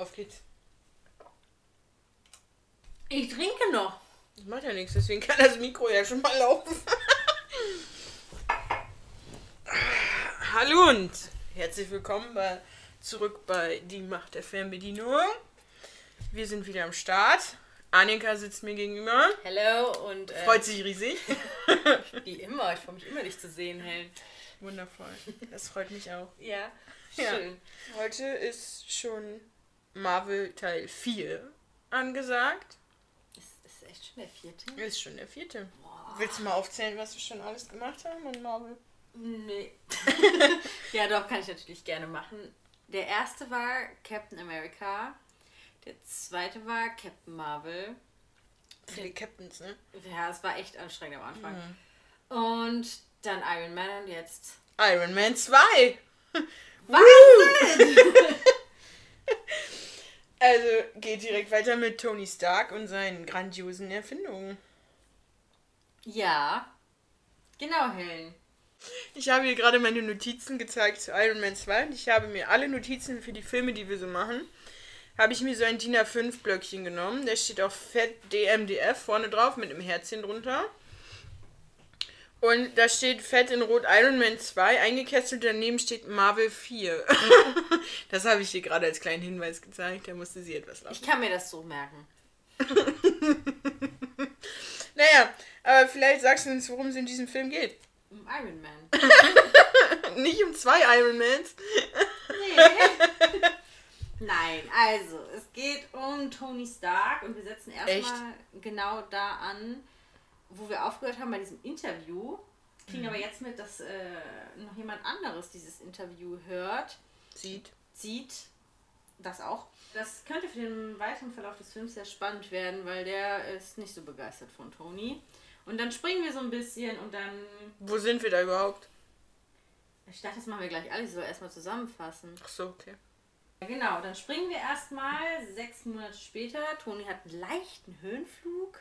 Auf geht's. Ich trinke noch. Das macht ja nichts, deswegen kann das Mikro ja schon mal laufen. Hallo und herzlich willkommen bei, zurück bei Die Macht der Fernbedienung. Wir sind wieder am Start. Annika sitzt mir gegenüber. Hello und äh, Freut sich riesig. wie immer. Ich freue mich immer, dich zu sehen, Helen. Wundervoll. Das freut mich auch. Ja, Ja. schön. Heute ist schon Marvel Teil 4 angesagt. Ist, ist echt schon der vierte? Ist schon der vierte. Boah. Willst du mal aufzählen, was wir schon alles gemacht haben in Marvel? Nee. ja, doch, kann ich natürlich gerne machen. Der erste war Captain America. Der zweite war Captain Marvel. Viele Captains, ne? Ja, es war echt anstrengend am Anfang. Und dann Iron Man und jetzt. Iron Man 2. Wahnsinn! Also geht direkt weiter mit Tony Stark und seinen grandiosen Erfindungen. ja. Genau, Helen. Ich habe hier gerade meine Notizen gezeigt zu Iron Man 2 und ich habe mir alle Notizen für die Filme, die wir so machen, habe ich mir so ein DIN A5 Blöckchen genommen. Da steht auch fett DMDF vorne drauf mit einem Herzchen drunter. Und da steht fett in Rot Iron Man 2 eingekesselt, daneben steht Marvel 4. das habe ich hier gerade als kleinen Hinweis gezeigt, da musste sie etwas lachen. Ich kann mir das so merken. Naja, aber vielleicht sagst du uns, worum es in diesem Film geht. Um Iron Man. Nicht um zwei Ironmans. Nee. Nein, also es geht um Tony Stark und wir setzen erstmal genau da an, wo wir aufgehört haben bei diesem Interview. Kriegen aber jetzt mit, dass äh, noch jemand anderes dieses Interview hört, Sieht. sieht, das auch. Das könnte für den weiteren Verlauf des Films sehr spannend werden, weil der ist nicht so begeistert von Tony. Und dann springen wir so ein bisschen und dann. Wo sind wir da überhaupt? Ich dachte, das machen wir gleich alle, ich soll erstmal zusammenfassen. Ach so, okay. Genau, dann springen wir erstmal sechs Monate später. Toni hat einen leichten Höhenflug,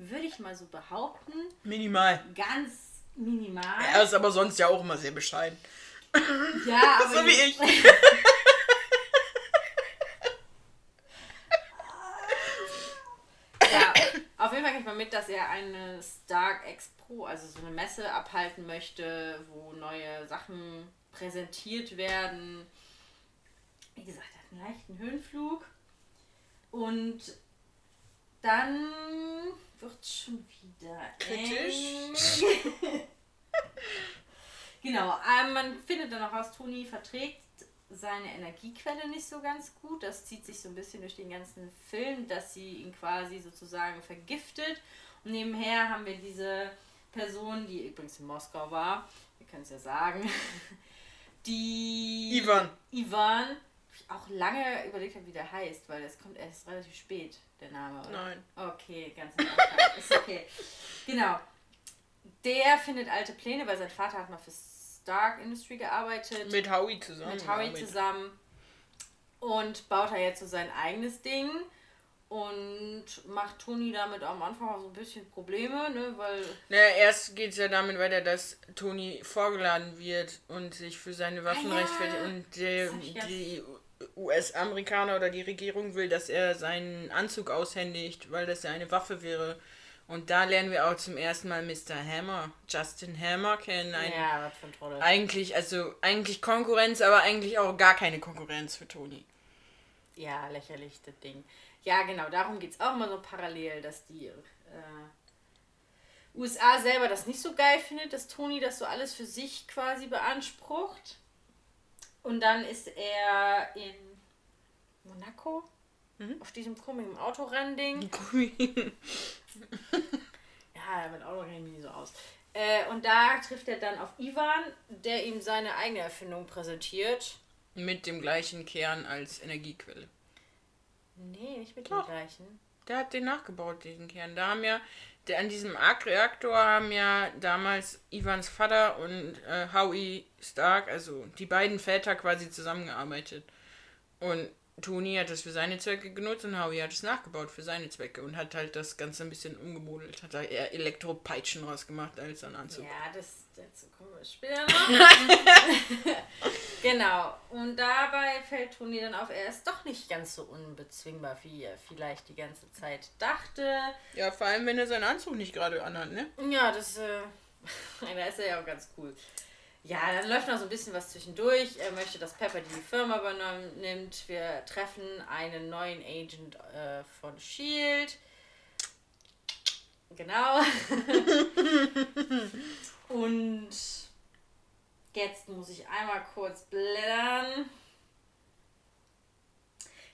würde ich mal so behaupten. Minimal. Ganz minimal. Er ist aber sonst ja auch immer sehr bescheiden. Ja, aber So wie ich. Ja, auf jeden Fall kriegt man mit, dass er eine Stark Expo, also so eine Messe abhalten möchte, wo neue Sachen präsentiert werden. Wie gesagt, er hat einen leichten Höhenflug. Und dann wird schon wieder Kritisch. genau, ähm, man findet dann auch raus, Toni verträgt seine Energiequelle nicht so ganz gut. Das zieht sich so ein bisschen durch den ganzen Film, dass sie ihn quasi sozusagen vergiftet. Und nebenher haben wir diese Person, die übrigens in Moskau war, wir können es ja sagen, die Ivan. Ivan, auch lange überlegt habe, wie der heißt, weil es kommt erst relativ spät, der Name. Oder? Nein. Okay, ganz Anfang. Ist okay. Genau. Der findet alte Pläne, weil sein Vater hat mal für Stark Industry gearbeitet. Mit Howie zusammen. mit Howie gearbeitet. zusammen. Und baut er jetzt so sein eigenes Ding. Und macht Toni damit am Anfang auch so ein bisschen Probleme, ne? Weil. Naja, erst geht es ja damit weiter, dass Tony vorgeladen wird und sich für seine Waffen Ah ja, rechtfertigt. Und der, die US-Amerikaner oder die Regierung will, dass er seinen Anzug aushändigt, weil das ja eine Waffe wäre. Und da lernen wir auch zum ersten Mal Mr. Hammer, Justin Hammer kennen. Ein, ja, was für ein Trottel. Eigentlich, also eigentlich Konkurrenz, aber eigentlich auch gar keine Konkurrenz für Tony. Ja, lächerlich, das Ding. Ja, genau, darum geht es auch immer so parallel, dass die äh, USA selber das nicht so geil findet, dass Tony das so alles für sich quasi beansprucht. Und dann ist er in Monaco Mhm. auf diesem komischen Autorrennding. Ja, mit Auto kenne ich nicht so aus. Äh, und da trifft er dann auf Ivan, der ihm seine eigene Erfindung präsentiert. Mit dem gleichen Kern als Energiequelle. Nee, nicht mit Doch. dem gleichen. Der hat den nachgebaut, diesen Kern. Da haben ja, an diesem Arc-Reaktor haben ja damals Ivans Vater und äh, Howie Stark, also die beiden Väter quasi zusammengearbeitet. Und Tony hat das für seine Zwecke genutzt und Howie hat es nachgebaut für seine Zwecke und hat halt das Ganze ein bisschen umgemodelt. Hat da eher Elektropeitschen rausgemacht als ein Anzug. Ja, das dazu kommen wir später noch. genau. Und dabei fällt Toni dann auf, er ist doch nicht ganz so unbezwingbar, wie er vielleicht die ganze Zeit dachte. Ja, vor allem, wenn er seinen Anzug nicht gerade anhat, ne? Ja, das, äh, da ist er ja auch ganz cool. Ja, dann läuft noch so ein bisschen was zwischendurch. Er möchte, dass Pepper die Firma übernimmt. Wir treffen einen neuen Agent äh, von Shield. Genau. Und jetzt muss ich einmal kurz blättern.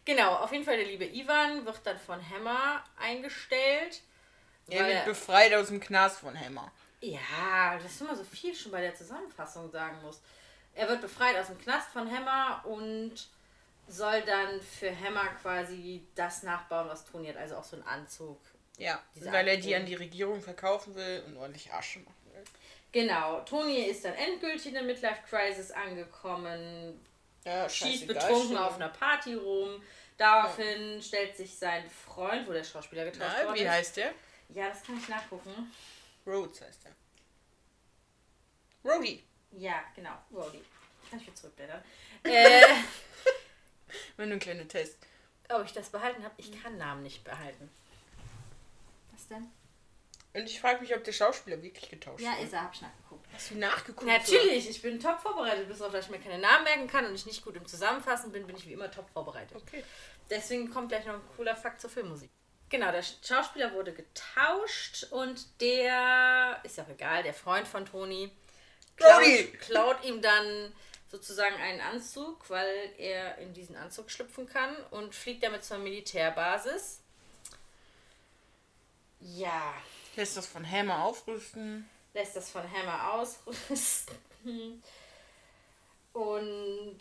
Genau, auf jeden Fall der liebe Ivan wird dann von Hammer eingestellt. Er wird befreit aus dem Knast von Hammer. Ja, das ist immer so viel schon bei der Zusammenfassung sagen muss. Er wird befreit aus dem Knast von Hammer und soll dann für Hammer quasi das nachbauen, was Toni hat, also auch so ein Anzug. Ja, weil er die an die Regierung verkaufen will und ordentlich Asche machen will. Genau, Toni ist dann endgültig in der Midlife Crisis angekommen, ja, schießt betrunken schon. auf einer Party rum. Daraufhin ja. stellt sich sein Freund, wo der Schauspieler getroffen Na, worden wie ist. Wie heißt der? Ja, das kann ich nachgucken. Rhodes heißt er. Rhodey. Ja, genau, Rhodey. Kann ich wieder zurückblättern. äh, Wenn du einen kleinen Test. Ob ich das behalten habe? Ich kann Namen nicht behalten. Was denn? Und ich frage mich, ob der Schauspieler wirklich getauscht ja, wird. Ja, ist er, hab ich nachgeguckt. Hast du nachgeguckt? Natürlich, oder? ich bin top vorbereitet. Bis auf, dass ich mir keine Namen merken kann und ich nicht gut im Zusammenfassen bin, bin ich wie immer top vorbereitet. Okay. Deswegen kommt gleich noch ein cooler Fakt zur Filmmusik. Genau, der Schauspieler wurde getauscht und der, ist ja auch egal, der Freund von Toni, klaut, klaut ihm dann sozusagen einen Anzug, weil er in diesen Anzug schlüpfen kann und fliegt damit zur Militärbasis. Ja. Lässt das von Hammer aufrüsten. Lässt das von Hammer ausrüsten. Und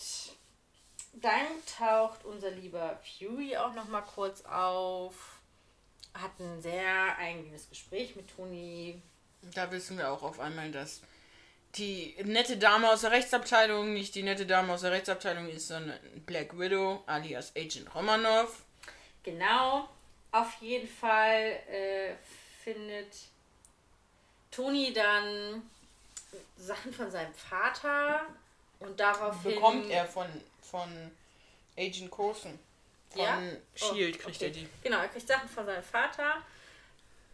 dann taucht unser lieber Fury auch noch mal kurz auf hat ein sehr eingehendes Gespräch mit Toni. Da wissen wir auch auf einmal, dass die nette Dame aus der Rechtsabteilung nicht die nette Dame aus der Rechtsabteilung ist, sondern Black Widow alias Agent Romanov. Genau. Auf jeden Fall äh, findet Toni dann Sachen von seinem Vater und daraufhin bekommt er von, von Agent Coulson. Von ja? Shield oh, kriegt okay. er die. Genau, er kriegt Sachen von seinem Vater.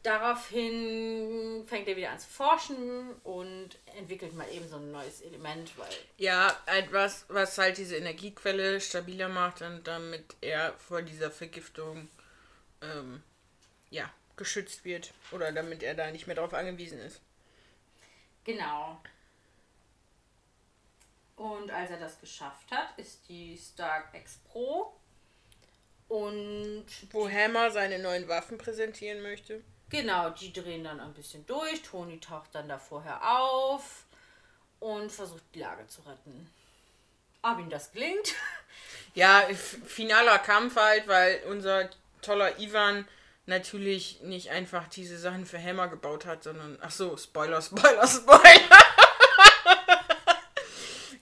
Daraufhin fängt er wieder an zu forschen und entwickelt mal eben so ein neues Element, weil. Ja, etwas, was halt diese Energiequelle stabiler macht und damit er vor dieser Vergiftung ähm, ja, geschützt wird. Oder damit er da nicht mehr darauf angewiesen ist. Genau. Und als er das geschafft hat, ist die Stark X Pro und wo Hammer seine neuen Waffen präsentieren möchte. Genau, die drehen dann ein bisschen durch. Toni taucht dann da vorher auf und versucht die Lage zu retten. Ob ihm das gelingt? Ja, finaler Kampf halt, weil unser toller Ivan natürlich nicht einfach diese Sachen für Hammer gebaut hat, sondern. Ach so, Spoiler, Spoiler, Spoiler!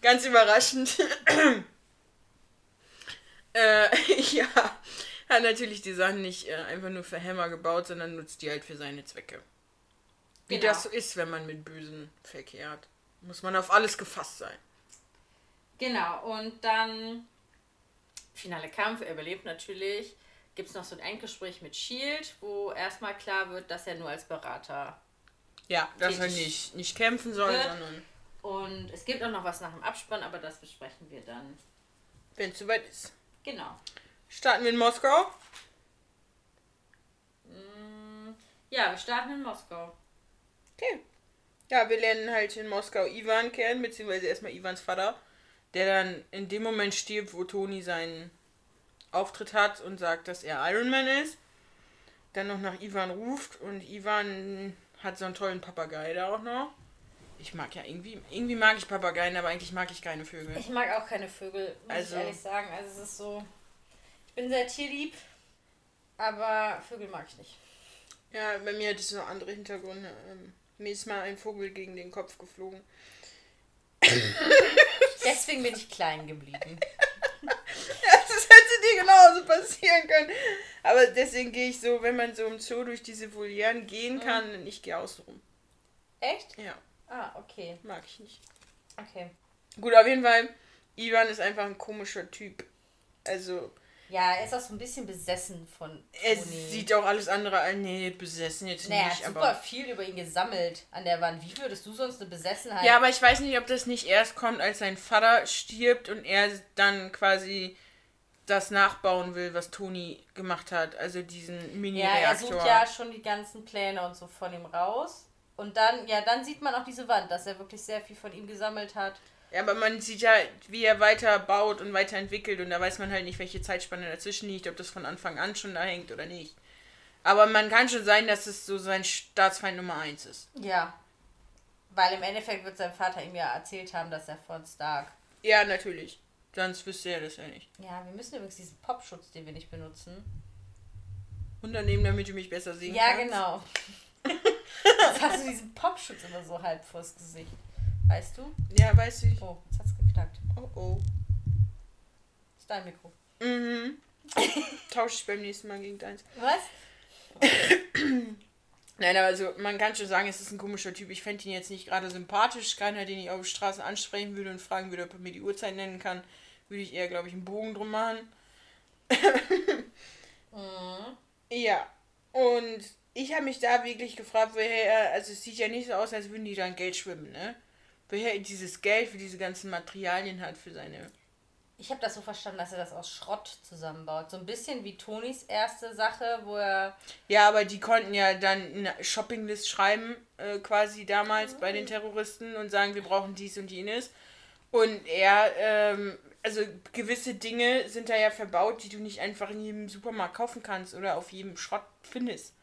Ganz überraschend. Äh, ja, hat natürlich die Sachen nicht äh, einfach nur für Hammer gebaut, sondern nutzt die halt für seine Zwecke. Wie genau. das so ist, wenn man mit Bösen verkehrt. Muss man auf alles gefasst sein. Genau, und dann finale Kampf, er überlebt natürlich. Gibt es noch so ein Endgespräch mit Shield, wo erstmal klar wird, dass er nur als Berater. Ja, dass er nicht, nicht kämpfen soll, wird. sondern. Und es gibt auch noch was nach dem Abspann, aber das besprechen wir dann. Wenn es soweit ist. Genau. Starten wir in Moskau? Mm, ja, wir starten in Moskau. Okay. Ja, wir lernen halt in Moskau Ivan kennen, beziehungsweise erstmal Ivans Vater, der dann in dem Moment stirbt, wo Toni seinen Auftritt hat und sagt, dass er Iron Man ist. Dann noch nach Ivan ruft und Ivan hat so einen tollen Papagei da auch noch. Ich mag ja irgendwie, irgendwie mag ich Papageien, aber eigentlich mag ich keine Vögel. Ich mag auch keine Vögel, muss also, ich ehrlich sagen. Also es ist so, ich bin sehr tierlieb, aber Vögel mag ich nicht. Ja, bei mir hat es noch andere Hintergründe. Ähm, mir ist mal ein Vogel gegen den Kopf geflogen. Deswegen bin ich klein geblieben. Hätte dir können. Aber deswegen gehe ich so, wenn man so im Zoo durch diese Volieren gehen Mhm. kann, ich gehe außen rum. Echt? Ja, Ah, okay. mag ich nicht. Okay. Gut, auf jeden Fall, Ivan ist einfach ein komischer Typ. Also, Ja, er ist auch so ein bisschen besessen von er Toni. sieht auch alles andere als, nee, besessen jetzt naja, er nicht, hat super viel über ihn gesammelt an der Wand. Wie würdest du sonst eine Besessenheit... Ja, aber ich weiß nicht, ob das nicht erst kommt, als sein Vater stirbt und er dann quasi das nachbauen will, was Toni gemacht hat. Also diesen Ja, er Mini-Reaktor. sucht ja schon die ganzen Pläne und so von ihm raus. Und dann, ja, dann sieht man auch diese Wand, dass er wirklich sehr viel von ihm gesammelt hat. Ja, aber man sieht ja, wie er weiter baut und weiterentwickelt und da weiß man halt nicht, welche Zeitspanne dazwischen liegt, ob das von Anfang an schon da hängt oder nicht. Aber man kann schon sein, dass es so sein Staatsfeind Nummer 1 ist. Ja. Weil im Endeffekt wird sein Vater ihm ja erzählt haben, dass er von Stark. Ja, natürlich. Sonst wüsste er das ja nicht. Ja, wir müssen übrigens diesen Popschutz, den wir nicht benutzen. Unternehmen, damit du mich besser sehen Ja, kannst. genau. Jetzt hast du diesen Popschutz immer so halb vors Gesicht. Weißt du? Ja, weiß ich. Oh, jetzt hat's geknackt. Oh, oh. Das ist dein Mikro. Mhm. Tausche ich beim nächsten Mal gegen deins. Was? Nein, aber also man kann schon sagen, es ist ein komischer Typ. Ich fände ihn jetzt nicht gerade sympathisch. Keiner, den ich auf der Straße ansprechen würde und fragen würde, ob er mir die Uhrzeit nennen kann, würde ich eher, glaube ich, einen Bogen drum machen. Mhm. Ja. Und ich habe mich da wirklich gefragt, woher er, also es sieht ja nicht so aus, als würden die da in Geld schwimmen, ne? Woher er dieses Geld für diese ganzen Materialien hat für seine. Ich habe das so verstanden, dass er das aus Schrott zusammenbaut. So ein bisschen wie Tonis erste Sache, wo er. Ja, aber die konnten ja dann eine Shoppinglist schreiben, äh, quasi damals bei den Terroristen und sagen, wir brauchen dies und jenes. Und er, ähm, also gewisse Dinge sind da ja verbaut, die du nicht einfach in jedem Supermarkt kaufen kannst oder auf jedem Schrott findest.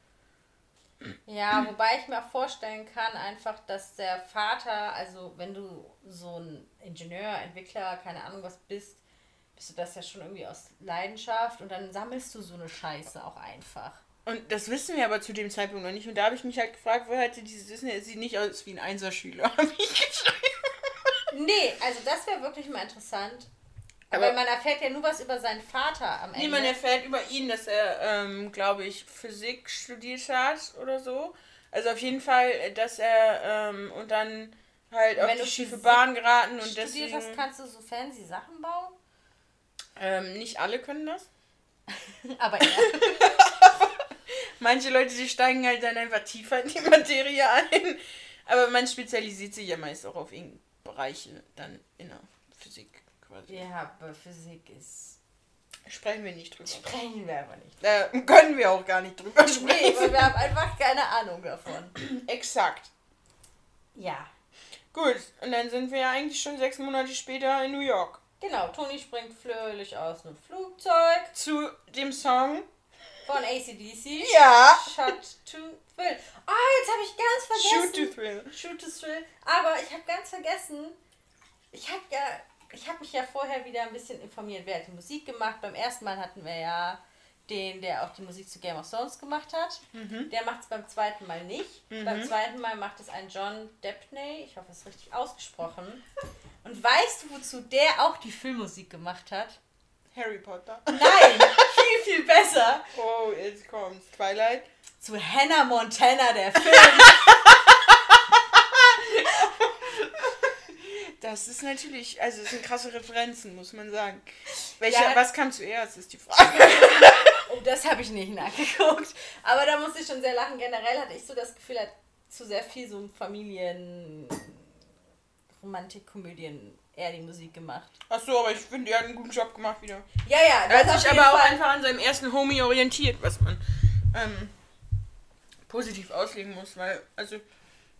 Ja, wobei ich mir auch vorstellen kann, einfach, dass der Vater, also wenn du so ein Ingenieur, Entwickler, keine Ahnung was bist, bist du das ja schon irgendwie aus Leidenschaft und dann sammelst du so eine Scheiße auch einfach. Und das wissen wir aber zu dem Zeitpunkt noch nicht. Und da habe ich mich halt gefragt, woher hatte dieses Wissen? Er sieht nicht aus wie ein Einserschüler, habe ich geschrieben. Nee, also das wäre wirklich mal interessant. Aber, Aber- man erfährt ja nur was über seinen Vater am Ende. Niemand erfährt über ihn, dass er, ähm, glaube ich, Physik studiert hat oder so. Also auf jeden Fall, äh, dass er ähm, und dann halt auf Wenn die du schiefe Bahn geraten und studiert deswegen. hast, kannst du so fancy Sachen bauen. Ähm, nicht alle können das. Aber ja. Manche Leute, die steigen halt dann einfach tiefer in die Materie ein. Aber man spezialisiert sich ja meist auch auf irgendeine Bereiche dann in der Physik quasi. ja, aber Physik ist. Sprechen wir nicht drüber. Sprechen wir aber nicht. Da können wir auch gar nicht drüber Nee, sprechen. weil wir haben einfach keine Ahnung davon. Exakt. Ja. Gut, und dann sind wir ja eigentlich schon sechs Monate später in New York. Genau, Toni springt fröhlich aus einem Flugzeug Zu dem Song. von ACDC. Ja. Shot to Thrill. Ah, jetzt habe ich ganz Shoot vergessen. to Thrill. Shoot to Thrill. Aber ich habe ganz vergessen, ich habe ja, ich habe mich ja vorher wieder ein bisschen informiert, wer hat die Musik gemacht. Beim ersten Mal hatten wir ja den, der auch die Musik zu Game of Thrones gemacht hat. Der macht es beim zweiten Mal nicht. Beim zweiten Mal macht es ein John Depney. Ich hoffe, es ist richtig ausgesprochen. Und weißt du, wozu der auch die Filmmusik gemacht hat? Harry Potter. Nein, viel, viel besser. Oh, jetzt kommt's. Twilight. Zu Hannah Montana, der Film. Das ist natürlich, also es sind krasse Referenzen, muss man sagen. Welcher, Ja. was kam zuerst, ist die Frage. Oh, das habe ich nicht nachgeguckt. Aber da musste ich schon sehr lachen. Generell hatte ich so das Gefühl, er hat zu sehr viel so Familien, Romantikkomödien eher die Musik gemacht. Ach so, aber ich finde, er hat einen guten Job gemacht wieder. Ja, ja. Er hat sich aber auch Fall. einfach an seinem ersten Homie orientiert, was man ähm, positiv auslegen muss, weil, also,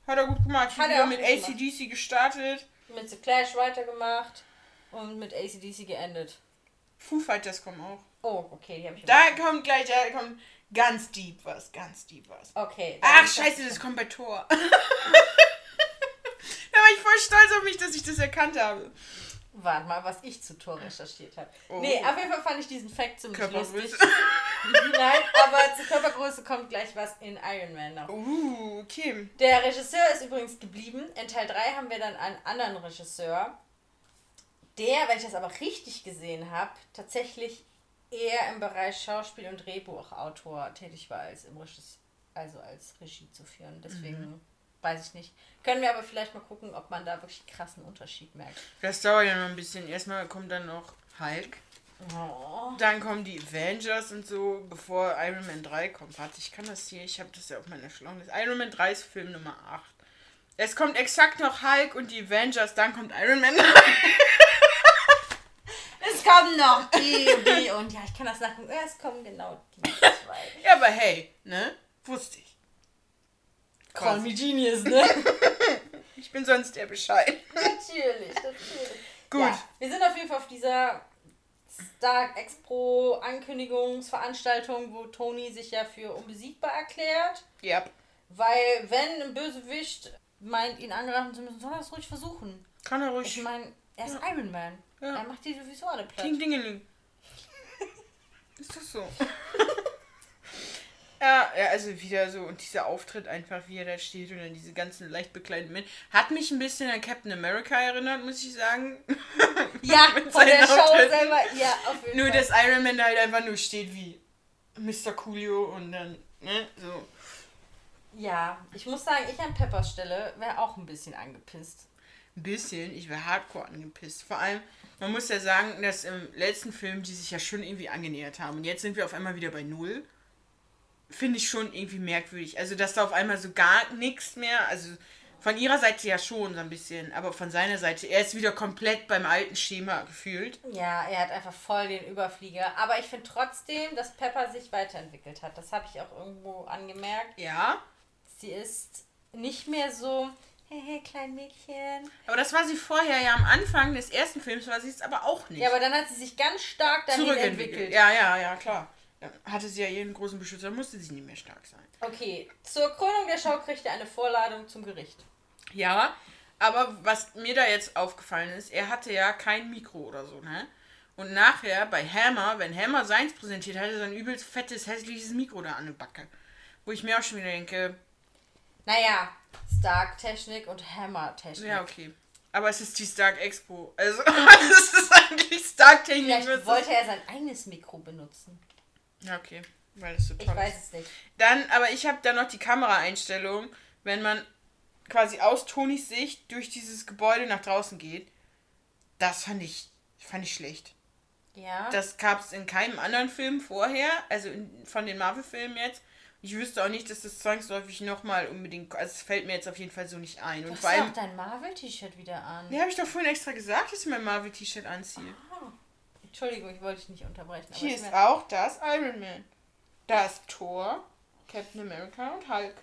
hat er gut gemacht. Ich Hat er auch mit ACDC gestartet. mit The Clash weitergemacht und mit ACDC geendet. Foo Fighters kommen auch. Oh, okay, die habe ich Da kommt gleich, da kommt ganz deep was, ganz deep was. Okay. Ach, scheiße, das kommt bei Tor. ich voll stolz auf mich, dass ich das erkannt habe. Warte mal, was ich zu Tor recherchiert habe. Oh. Nee, auf jeden Fall fand ich diesen Fact ziemlich lustig. Nein, aber zur Körpergröße kommt gleich was in Iron Man noch. Uh, okay. Der Regisseur ist übrigens geblieben. In Teil 3 haben wir dann einen anderen Regisseur, der, wenn ich das aber richtig gesehen habe, tatsächlich eher im Bereich Schauspiel und Drehbuchautor tätig war, als im Regis also als Regie zu führen. Deswegen Mhm. Weiß ich nicht. Können wir aber vielleicht mal gucken, ob man da wirklich einen krassen Unterschied merkt. Das dauert ja noch ein bisschen. Erstmal kommt dann noch Hulk. Oh. Dann kommen die Avengers und so, bevor Iron Man 3 kommt. Warte, ich kann das hier, ich habe das ja auf meiner Schlauchnis. Iron Man 3 ist Film Nummer 8. Es kommt exakt noch Hulk und die Avengers, dann kommt Iron Man 3. Es kommen noch die, die und ja, ich kann das sagen. Es kommen genau die zwei. ja, aber hey, ne? Wusste ich. Call me genius, ne? Ich bin sonst der Bescheid. natürlich, natürlich. Gut. Ja, wir sind auf jeden Fall auf dieser Stark Expo Ankündigungsveranstaltung, wo Tony sich ja für unbesiegbar erklärt. Ja. Weil, wenn ein Bösewicht meint, ihn angreifen zu müssen, soll er es ruhig versuchen. Kann er Ich ruhig. meine, er ist Iron Man. Ja. Er macht die sowieso alle platt. Ding Dingeling. Ist das so? Ja, ja, also wieder so, und dieser Auftritt einfach, wie er da steht und dann diese ganzen leicht bekleideten Menschen. Hat mich ein bisschen an Captain America erinnert, muss ich sagen. Ja, von der Show Auftritten. selber. Ja, auf jeden Nur, Fall. dass Iron Man da halt einfach nur steht wie Mr. Coolio und dann, ne, so. Ja, ich muss sagen, ich an Peppers Stelle wäre auch ein bisschen angepisst. Ein bisschen, ich wäre hardcore angepisst. Vor allem, man muss ja sagen, dass im letzten Film die sich ja schon irgendwie angenähert haben. Und jetzt sind wir auf einmal wieder bei Null. Finde ich schon irgendwie merkwürdig. Also, dass da auf einmal so gar nichts mehr, also von ihrer Seite ja schon so ein bisschen, aber von seiner Seite, er ist wieder komplett beim alten Schema gefühlt. Ja, er hat einfach voll den Überflieger. Aber ich finde trotzdem, dass Pepper sich weiterentwickelt hat. Das habe ich auch irgendwo angemerkt. Ja, Sie ist nicht mehr so, hey, hey, klein Mädchen. aber das war sie vorher ja am Anfang des ersten Films, war sie es aber auch nicht. Ja, aber dann hat sie sich ganz stark dahin zurückentwickelt. entwickelt. Ja, ja, ja, klar. Hatte sie ja ihren großen Beschützer, musste sie nicht mehr stark sein. Okay, zur Krönung der Show kriegt er eine Vorladung zum Gericht. Ja, aber was mir da jetzt aufgefallen ist, er hatte ja kein Mikro oder so, ne? Und nachher bei Hammer, wenn Hammer seins präsentiert, hatte er so ein übelst fettes, hässliches Mikro da an der Backe. Wo ich mir auch schon wieder denke, Naja, Stark-Technik und Hammer-Technik. ja, okay. Aber es ist die Stark Expo. Also, es ist eigentlich Stark Technik. Vielleicht wollte er sein eigenes Mikro benutzen. Ja, okay. Weil das so toll Ich weiß es nicht. Dann, aber ich habe da noch die Kameraeinstellung, wenn man quasi aus Tonys Sicht durch dieses Gebäude nach draußen geht. Das fand ich, fand ich schlecht. Ja. Das gab es in keinem anderen Film vorher, also in, von den Marvel-Filmen jetzt. Ich wüsste auch nicht, dass das zwangsläufig nochmal unbedingt, also es fällt mir jetzt auf jeden Fall so nicht ein. du hast vor allem, auch dein Marvel-T-Shirt wieder an. ja, habe ich doch vorhin extra gesagt, dass ich mein Marvel-T-Shirt anziehe. Ah. Entschuldigung, ich wollte dich nicht unterbrechen. Hier ist auch das Iron Man. Da ist Thor, Captain America und Hulk.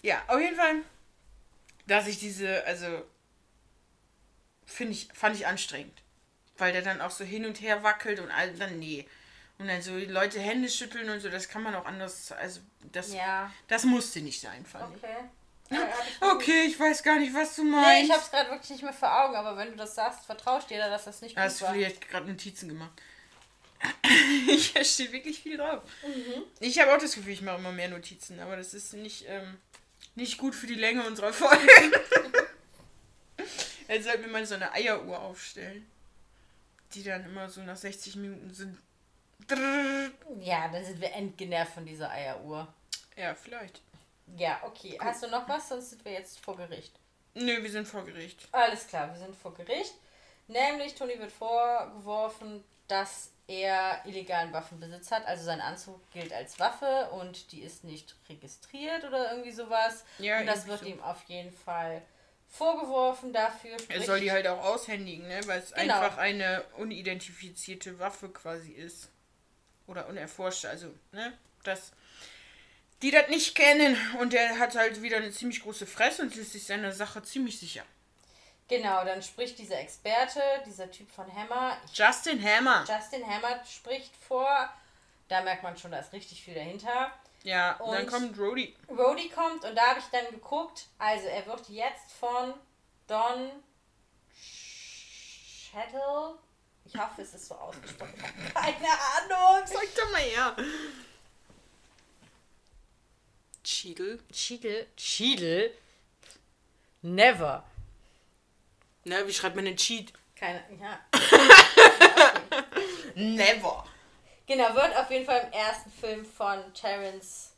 Ja, auf jeden Fall, dass ich diese, also, finde ich, fand ich anstrengend. Weil der dann auch so hin und her wackelt und all, dann, nee. Und dann so die Leute Hände schütteln und so, das kann man auch anders, also, das, Ja, das musste nicht sein, fand okay. Ich. Okay, ich weiß gar nicht, was du Nee, meinst. ich hab's gerade wirklich nicht mehr vor Augen, aber wenn du das sagst, vertraust dir da, dass das nicht gut Hast du war. vielleicht gerade Notizen gemacht? Hier steht wirklich viel drauf. Mhm. Ich habe auch das Gefühl, ich mache immer mehr Notizen, aber das ist nicht, ähm, nicht gut für die Länge unserer Folge. Jetzt sollten wir mal so eine Eieruhr aufstellen. Die dann immer so nach 60 Minuten sind. Ja, dann sind wir entgenervt von dieser Eieruhr. Ja, vielleicht. Ja, okay. Hast du noch was? Sonst sind wir jetzt vor Gericht. Nö, wir sind vor Gericht. Alles klar, wir sind vor Gericht. Nämlich, Toni wird vorgeworfen, dass er illegalen Waffenbesitz hat. Also sein Anzug gilt als Waffe und die ist nicht registriert oder irgendwie sowas. Ja, und das wird so. ihm auf jeden Fall vorgeworfen dafür. Er soll die halt auch aushändigen, ne? Weil es Genau. einfach eine unidentifizierte Waffe quasi ist. Oder unerforschte, also, ne? Das. Die das nicht kennen. Und der hat halt wieder eine ziemlich große Fresse und ist sich seiner Sache ziemlich sicher. Genau, dann spricht dieser Experte, dieser Typ von Hammer, Justin Hammer. Justin Hammer spricht vor. Da merkt man schon, da ist richtig viel dahinter. Ja, und dann kommt Rhodey. Rhodey kommt und da habe ich dann geguckt. Also er wird jetzt von Don Chattel. Ich hoffe, es ist so ausgesprochen. Keine Ahnung. Sag doch mal her. Cheadle. Cheadle. Cheadle? Never. Na, wie schreibt man denn Cheat? Keine. Ja. Never. Genau, wird auf jeden Fall im ersten Film von Terrence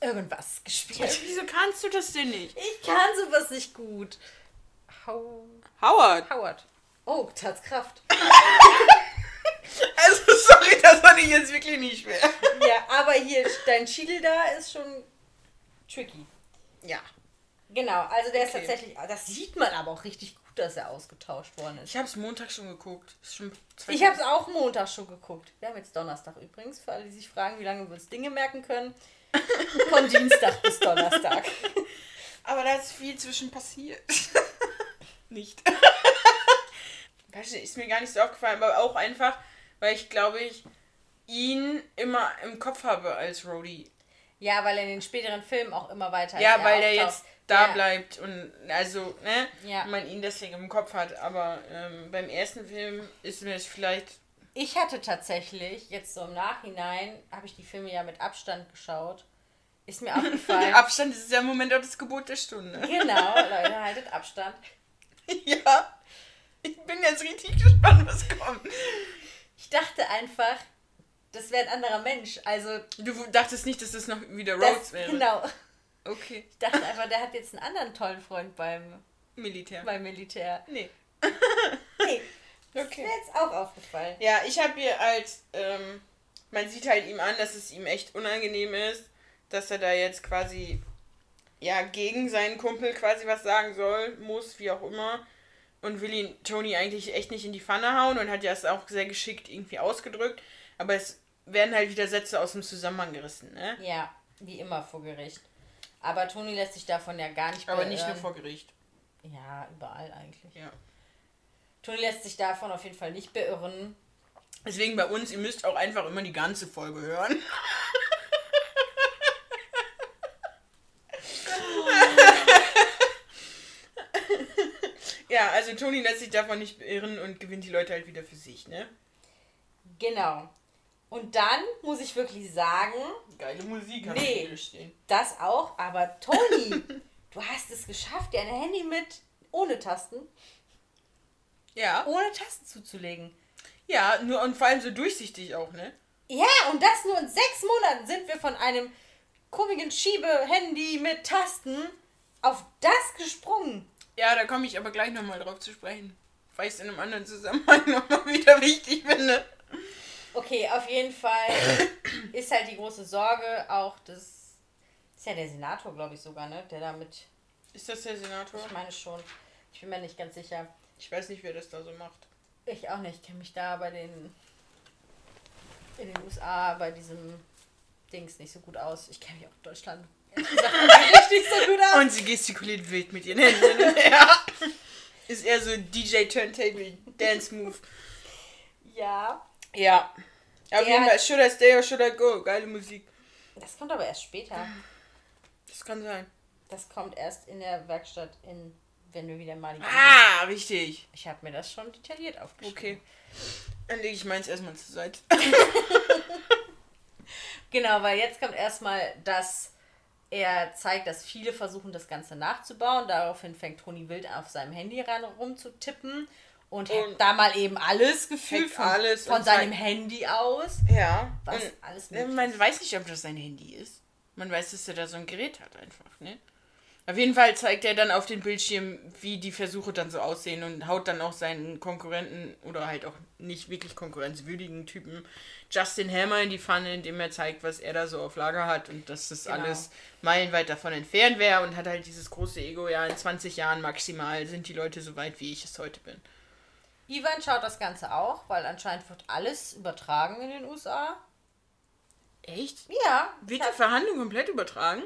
irgendwas gespielt. Wieso kannst du das denn nicht? Ich kann sowas nicht gut. How Howard. Howard. Oh, Tatskraft. Also, sorry, das fand ich jetzt wirklich nicht schwer. ja, aber hier, dein Schiedel da ist schon tricky. Ja. Genau, also der ist Okay. tatsächlich, das sieht man aber auch richtig gut, dass er ausgetauscht worden ist. Ich habe es Montag schon geguckt. Ist schon Ich habe es auch Montag schon geguckt. Wir haben jetzt Donnerstag übrigens, für alle, die sich fragen, wie lange wir uns Dinge merken können. Von Dienstag bis Donnerstag. Aber da ist viel zwischen passiert. nicht. Weißt du, ist mir gar nicht so aufgefallen, aber auch einfach, weil ich glaube ich ihn immer im Kopf habe als Rhodey. Ja, weil er in den späteren Filmen auch immer weiter Ja, weil er jetzt da Ja. bleibt und also, ne, Ja. man ihn deswegen im Kopf hat. Aber ähm, beim ersten Film ist mir das vielleicht. Ich hatte tatsächlich, jetzt so im Nachhinein, habe ich die Filme ja mit Abstand geschaut. Ist mir aufgefallen. Der Abstand ist ja im Moment auch das Gebot der Stunde. genau, Leute, haltet Abstand. ja. Ich bin jetzt richtig gespannt, was kommt. Ich dachte einfach, das wäre ein anderer Mensch. Also, Du dachtest nicht, dass das noch wieder das, Rhodes wäre. genau. Okay. Ich dachte einfach, der hat jetzt einen anderen tollen Freund beim, Militär. beim Militär. Nee. Nee, ist Okay. mir jetzt auch aufgefallen. Ja, ich habe hier als, ähm, man sieht halt ihm an, dass es ihm echt unangenehm ist, dass er da jetzt quasi, ja, gegen seinen Kumpel quasi was sagen soll, muss, wie auch immer. Und will ihn Tony eigentlich echt nicht in die Pfanne hauen und hat ja es auch sehr geschickt irgendwie ausgedrückt. Aber es werden halt wieder Sätze aus dem Zusammenhang gerissen, ne? Ja, wie immer vor Gericht. Aber Toni lässt sich davon ja gar nicht Aber nicht nur beirren. vor Gericht. Ja, überall eigentlich. Ja. Toni lässt sich davon auf jeden Fall nicht beirren. Deswegen bei uns, ihr müsst auch einfach immer die ganze Folge hören. ja, also Toni lässt sich davon nicht beirren und gewinnt die Leute halt wieder für sich, ne? Genau. Und dann muss ich wirklich sagen, Geile Musik ich Nee. hier stehen. das auch, aber Toni, du hast es geschafft, dir ein Handy mit ohne Tasten, Ja. ohne Tasten zuzulegen. Ja, nur und vor allem so durchsichtig auch, ne? Ja, und das nur in sechs Monaten sind wir von einem komischen Schiebe-Handy mit Tasten auf das gesprungen. Ja, da komme ich aber gleich nochmal drauf zu sprechen. Weil ich es in einem anderen Zusammenhang nochmal wieder wichtig finde. Okay, auf jeden Fall ist halt die große Sorge auch das ist ja der Senator, glaube ich sogar, ne? Der damit, Ist das der Senator? ich meine schon, ich bin mir nicht ganz sicher. Ich weiß nicht, wer das da so macht. Ich auch nicht, kenne mich da bei den in den USA bei diesem Dings nicht so gut aus. Ich kenne mich auch in Deutschland richtig so gut aus. Und sie gestikuliert wild mit ihren Händen. ja. Ist eher so DJ Turntable Dance Move. ja, Ja. Auf jeden Fall, should I stay or should I go? Geile Musik. das kommt aber erst später. Das kann sein. Das kommt erst in der Werkstatt in wenn wir wieder mal die Ah, richtig. Ich habe mir das schon detailliert aufgeschrieben. Okay. Dann lege ich meins erstmal zur Seite. Genau, weil jetzt kommt erstmal, dass er zeigt, dass viele versuchen, das Ganze nachzubauen. Daraufhin fängt Toni Wild auf seinem Handy ran rumzutippen und Und da mal eben alles gefühlt von, alles von seinem Handy aus. Ja. Was und alles möglich man weiß nicht, ob das sein Handy ist. Man weiß, dass er da so ein Gerät hat einfach, ne? Auf jeden Fall zeigt er dann auf den Bildschirm, wie die Versuche dann so aussehen und haut dann auch seinen Konkurrenten oder halt auch nicht wirklich konkurrenzwürdigen Typen Justin Hammer in die Pfanne, indem er zeigt, was er da so auf Lager hat und dass das Genau. alles meilenweit davon entfernt wäre und hat halt dieses große Ego, ja, in 20 Jahren maximal sind die Leute so weit, wie ich es heute bin. Ivan schaut das Ganze auch, weil anscheinend wird alles übertragen in den USA. Echt? Ja. Wird die Verhandlung komplett übertragen?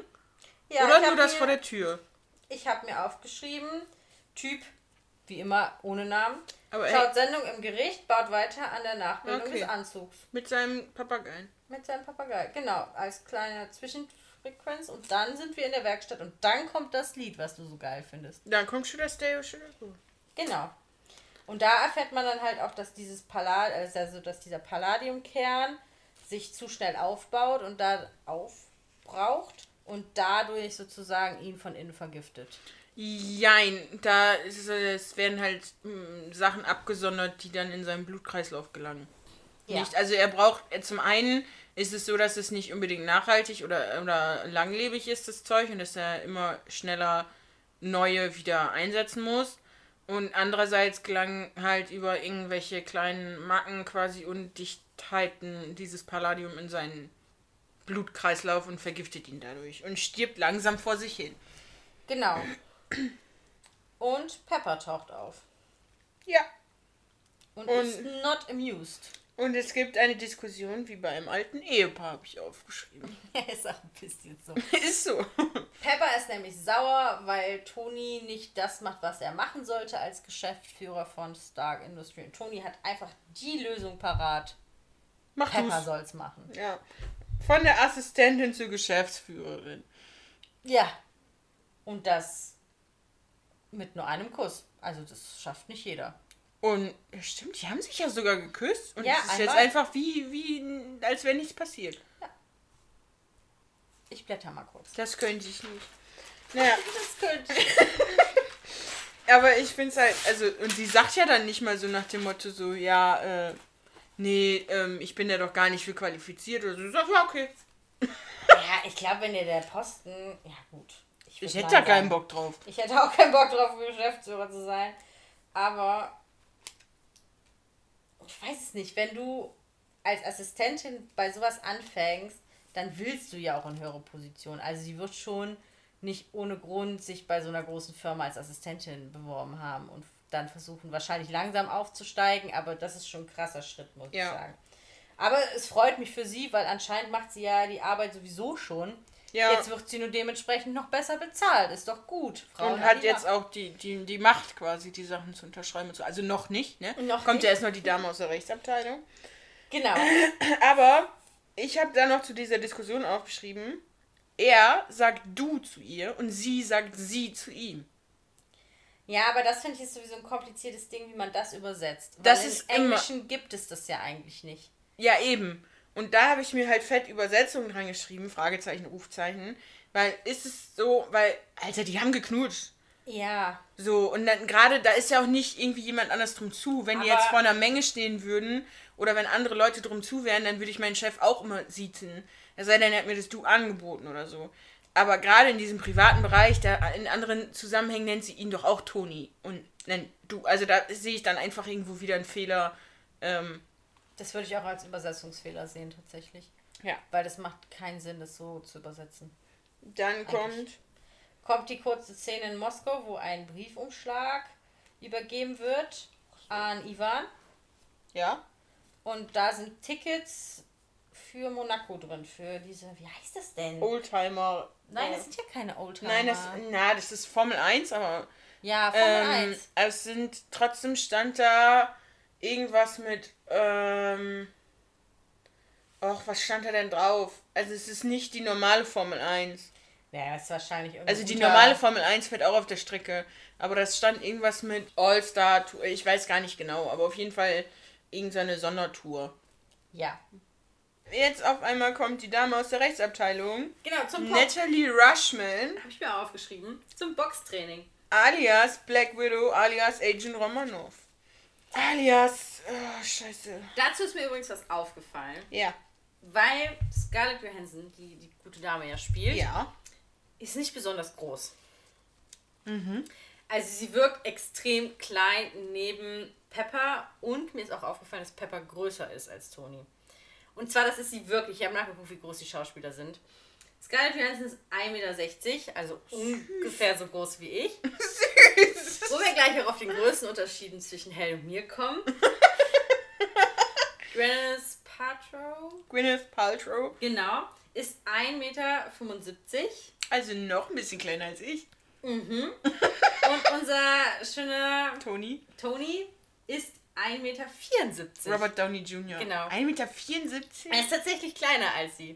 ja, Oder nur das mir, vor der Tür? Ich habe mir aufgeschrieben, Typ, wie immer, ohne Namen. Aber Schaut ey, Sendung im Gericht, baut weiter an der Nachbildung Okay. des Anzugs. mit seinem Papageien. Mit seinem Papagei, genau, als kleine Zwischenfrequenz. Und dann sind wir in der Werkstatt und dann kommt das Lied, was du so geil findest. Dann kommt das Stay or I go? Genau. Und da erfährt man dann halt auch, dass dieses Pallad, also dass dieser Palladiumkern sich zu schnell aufbaut und da aufbraucht und dadurch sozusagen ihn von innen vergiftet. Jein, da ist es, werden halt mm, Sachen abgesondert, die dann in seinen Blutkreislauf gelangen. Ja. nicht. Also er braucht, äh, zum einen ist es so, dass es nicht unbedingt nachhaltig oder, oder langlebig ist, das Zeug, und dass er immer schneller neue wieder einsetzen muss. Und andererseits gelangen halt über irgendwelche kleinen Macken quasi Undichtheiten dieses Palladium in seinen Blutkreislauf und vergiftet ihn dadurch und stirbt langsam vor sich hin. Genau. Und Pepper taucht auf. Ja. Und, Und- ist not amused. Und es gibt eine Diskussion wie bei einem alten Ehepaar, habe ich aufgeschrieben. ist auch ein bisschen so. ist so. Pepper ist nämlich sauer, weil Tony nicht das macht, was er machen sollte als Geschäftsführer von Stark Industry. Und Tony hat einfach die Lösung parat. Mach Pepper du's. soll's machen. Ja. Von der Assistentin zur Geschäftsführerin. Ja. Und das mit nur einem Kuss. Also das schafft nicht jeder. Und ja, stimmt, die haben sich ja sogar geküsst. Und Ja, es ist jetzt einmal. einfach wie, wie, als wäre nichts passiert. Ich blätter mal kurz. Das könnte ich nicht. Naja, Das könnte. aber ich finde es halt, also, und sie sagt ja dann nicht mal so nach dem Motto so, ja, äh, nee, ähm, ich bin ja doch gar nicht für qualifiziert oder so. Sie sagt, ja, okay. ja, ich glaube, wenn dir der Posten. Ja, gut. Ich würd hätte da keinen Bock drauf. Ich hätte auch keinen Bock drauf, Geschäftsführer zu sein. Aber ich weiß es nicht, wenn du als Assistentin bei sowas anfängst, dann willst du ja auch in höhere Position. Also sie wird schon nicht ohne Grund sich bei so einer großen Firma als Assistentin beworben haben und dann versuchen wahrscheinlich langsam aufzusteigen, aber das ist schon ein krasser Schritt, muss Ja. ich sagen. Aber es freut mich für sie, weil anscheinend macht sie ja die Arbeit sowieso schon. Ja. Jetzt wird sie nur dementsprechend noch besser bezahlt. Ist doch gut. Frauen Und hat jetzt Macht. auch die, die, die Macht quasi, die Sachen zu unterschreiben und so. Also noch nicht, ne? Noch Kommt nicht. ja erst noch die Dame aus der Rechtsabteilung. Genau. Aber ich habe da noch zu dieser Diskussion aufgeschrieben, er sagt du zu ihr und sie sagt sie zu ihm. Ja, aber das finde ich ist sowieso ein kompliziertes Ding, wie man das übersetzt. Das Weil ist im immer- Englischen gibt es das ja eigentlich nicht. Ja, eben. Und da habe ich mir halt fett Übersetzungen dran geschrieben, Fragezeichen, Rufzeichen. Weil ist es so, weil, Alter, die haben geknutscht. Ja. So, und dann gerade, da ist ja auch nicht irgendwie jemand anders drum zu. Wenn die Aber- jetzt vor einer Menge stehen würden oder wenn andere Leute drum zu wären, dann würde ich meinen Chef auch immer siezen. Es sei denn, er hat mir das Du angeboten oder so. Aber gerade in diesem privaten Bereich, da in anderen Zusammenhängen nennt sie ihn doch auch Toni und nennt du. Also da sehe ich dann einfach irgendwo wieder einen Fehler. Ähm, Das würde ich auch als Übersetzungsfehler sehen, tatsächlich. ja. Weil das macht keinen Sinn, das so zu übersetzen. Dann kommt. Kommt die kurze Szene in Moskau, wo ein Briefumschlag übergeben wird an Ivan. Ja. Und da sind Tickets für Monaco drin. Für diese, wie heißt das denn? Oldtimer. Nein, das sind ja keine Oldtimer. Nein, das, na, das ist Formel 1, aber Ja, Formel ähm, 1. es sind trotzdem stand da irgendwas mit ähm Och, was stand da denn drauf? Also es ist nicht die normale Formel 1. Ja, ist wahrscheinlich irgendwie. Also die normale Formel 1 fährt auch auf der Strecke, aber das stand irgendwas mit All-Star Tour, ich weiß gar nicht genau, aber auf jeden Fall irgendeine Sondertour. Ja. Jetzt auf einmal kommt die Dame aus der Rechtsabteilung, Genau, zum Natalie Rushman, Habe ich mir aufgeschrieben. Zum Boxtraining. alias Black Widow, alias Agent Romanov. Alias, oh, scheiße. Dazu ist mir übrigens was aufgefallen, Ja. weil Scarlett Johansson, die die gute Dame ja spielt, Ja. ist nicht besonders groß. Also sie wirkt extrem klein neben Pepper und mir ist auch aufgefallen, dass Pepper größer ist als Tony. Und zwar, das ist sie wirklich. Ich habe nachgeguckt, wie groß die Schauspieler sind. Scarlett Johansson ist 1,60 Meter, also ungefähr so groß wie ich. Süß. Wo wir gleich auch auf den größten Unterschieden zwischen Hell und mir kommen. Gwyneth Paltrow, Gwyneth Paltrow, genau, ist 1,75 Meter. also noch ein bisschen kleiner als ich. Mhm. Und unser schöner Tony. Tony ist 1,74 Meter. Robert Downey Jr. Genau. 1,74 Meter? Er ist tatsächlich kleiner als sie.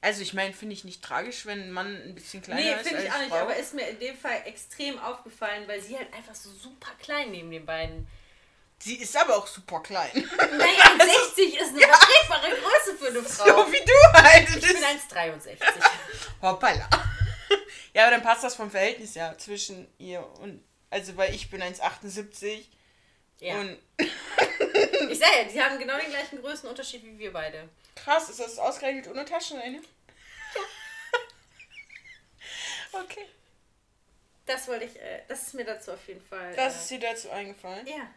Also ich meine, finde ich nicht tragisch, wenn ein Mann ein bisschen kleiner nee, ist finde ich als auch nicht, Frau. aber ist mir in dem Fall extrem aufgefallen, weil sie halt einfach so super klein neben den beiden. Sie ist aber auch super klein. Nein, 1,60 ist eine vertretbare Größe für eine Frau. so wie du halt. Ich bin 1,63. Hoppala. Ja, aber dann passt das vom Verhältnis ja zwischen ihr und... Also, weil ich bin 1,78 Ja. Und Ich sag ja, die haben genau den gleichen Größenunterschied wie wir beide. Krass, ist das ausgerechnet ohne Taschenrechner? okay. Das wollte ich, äh, das ist mir dazu auf jeden Fall. Das äh, ist dir dazu eingefallen. Ja.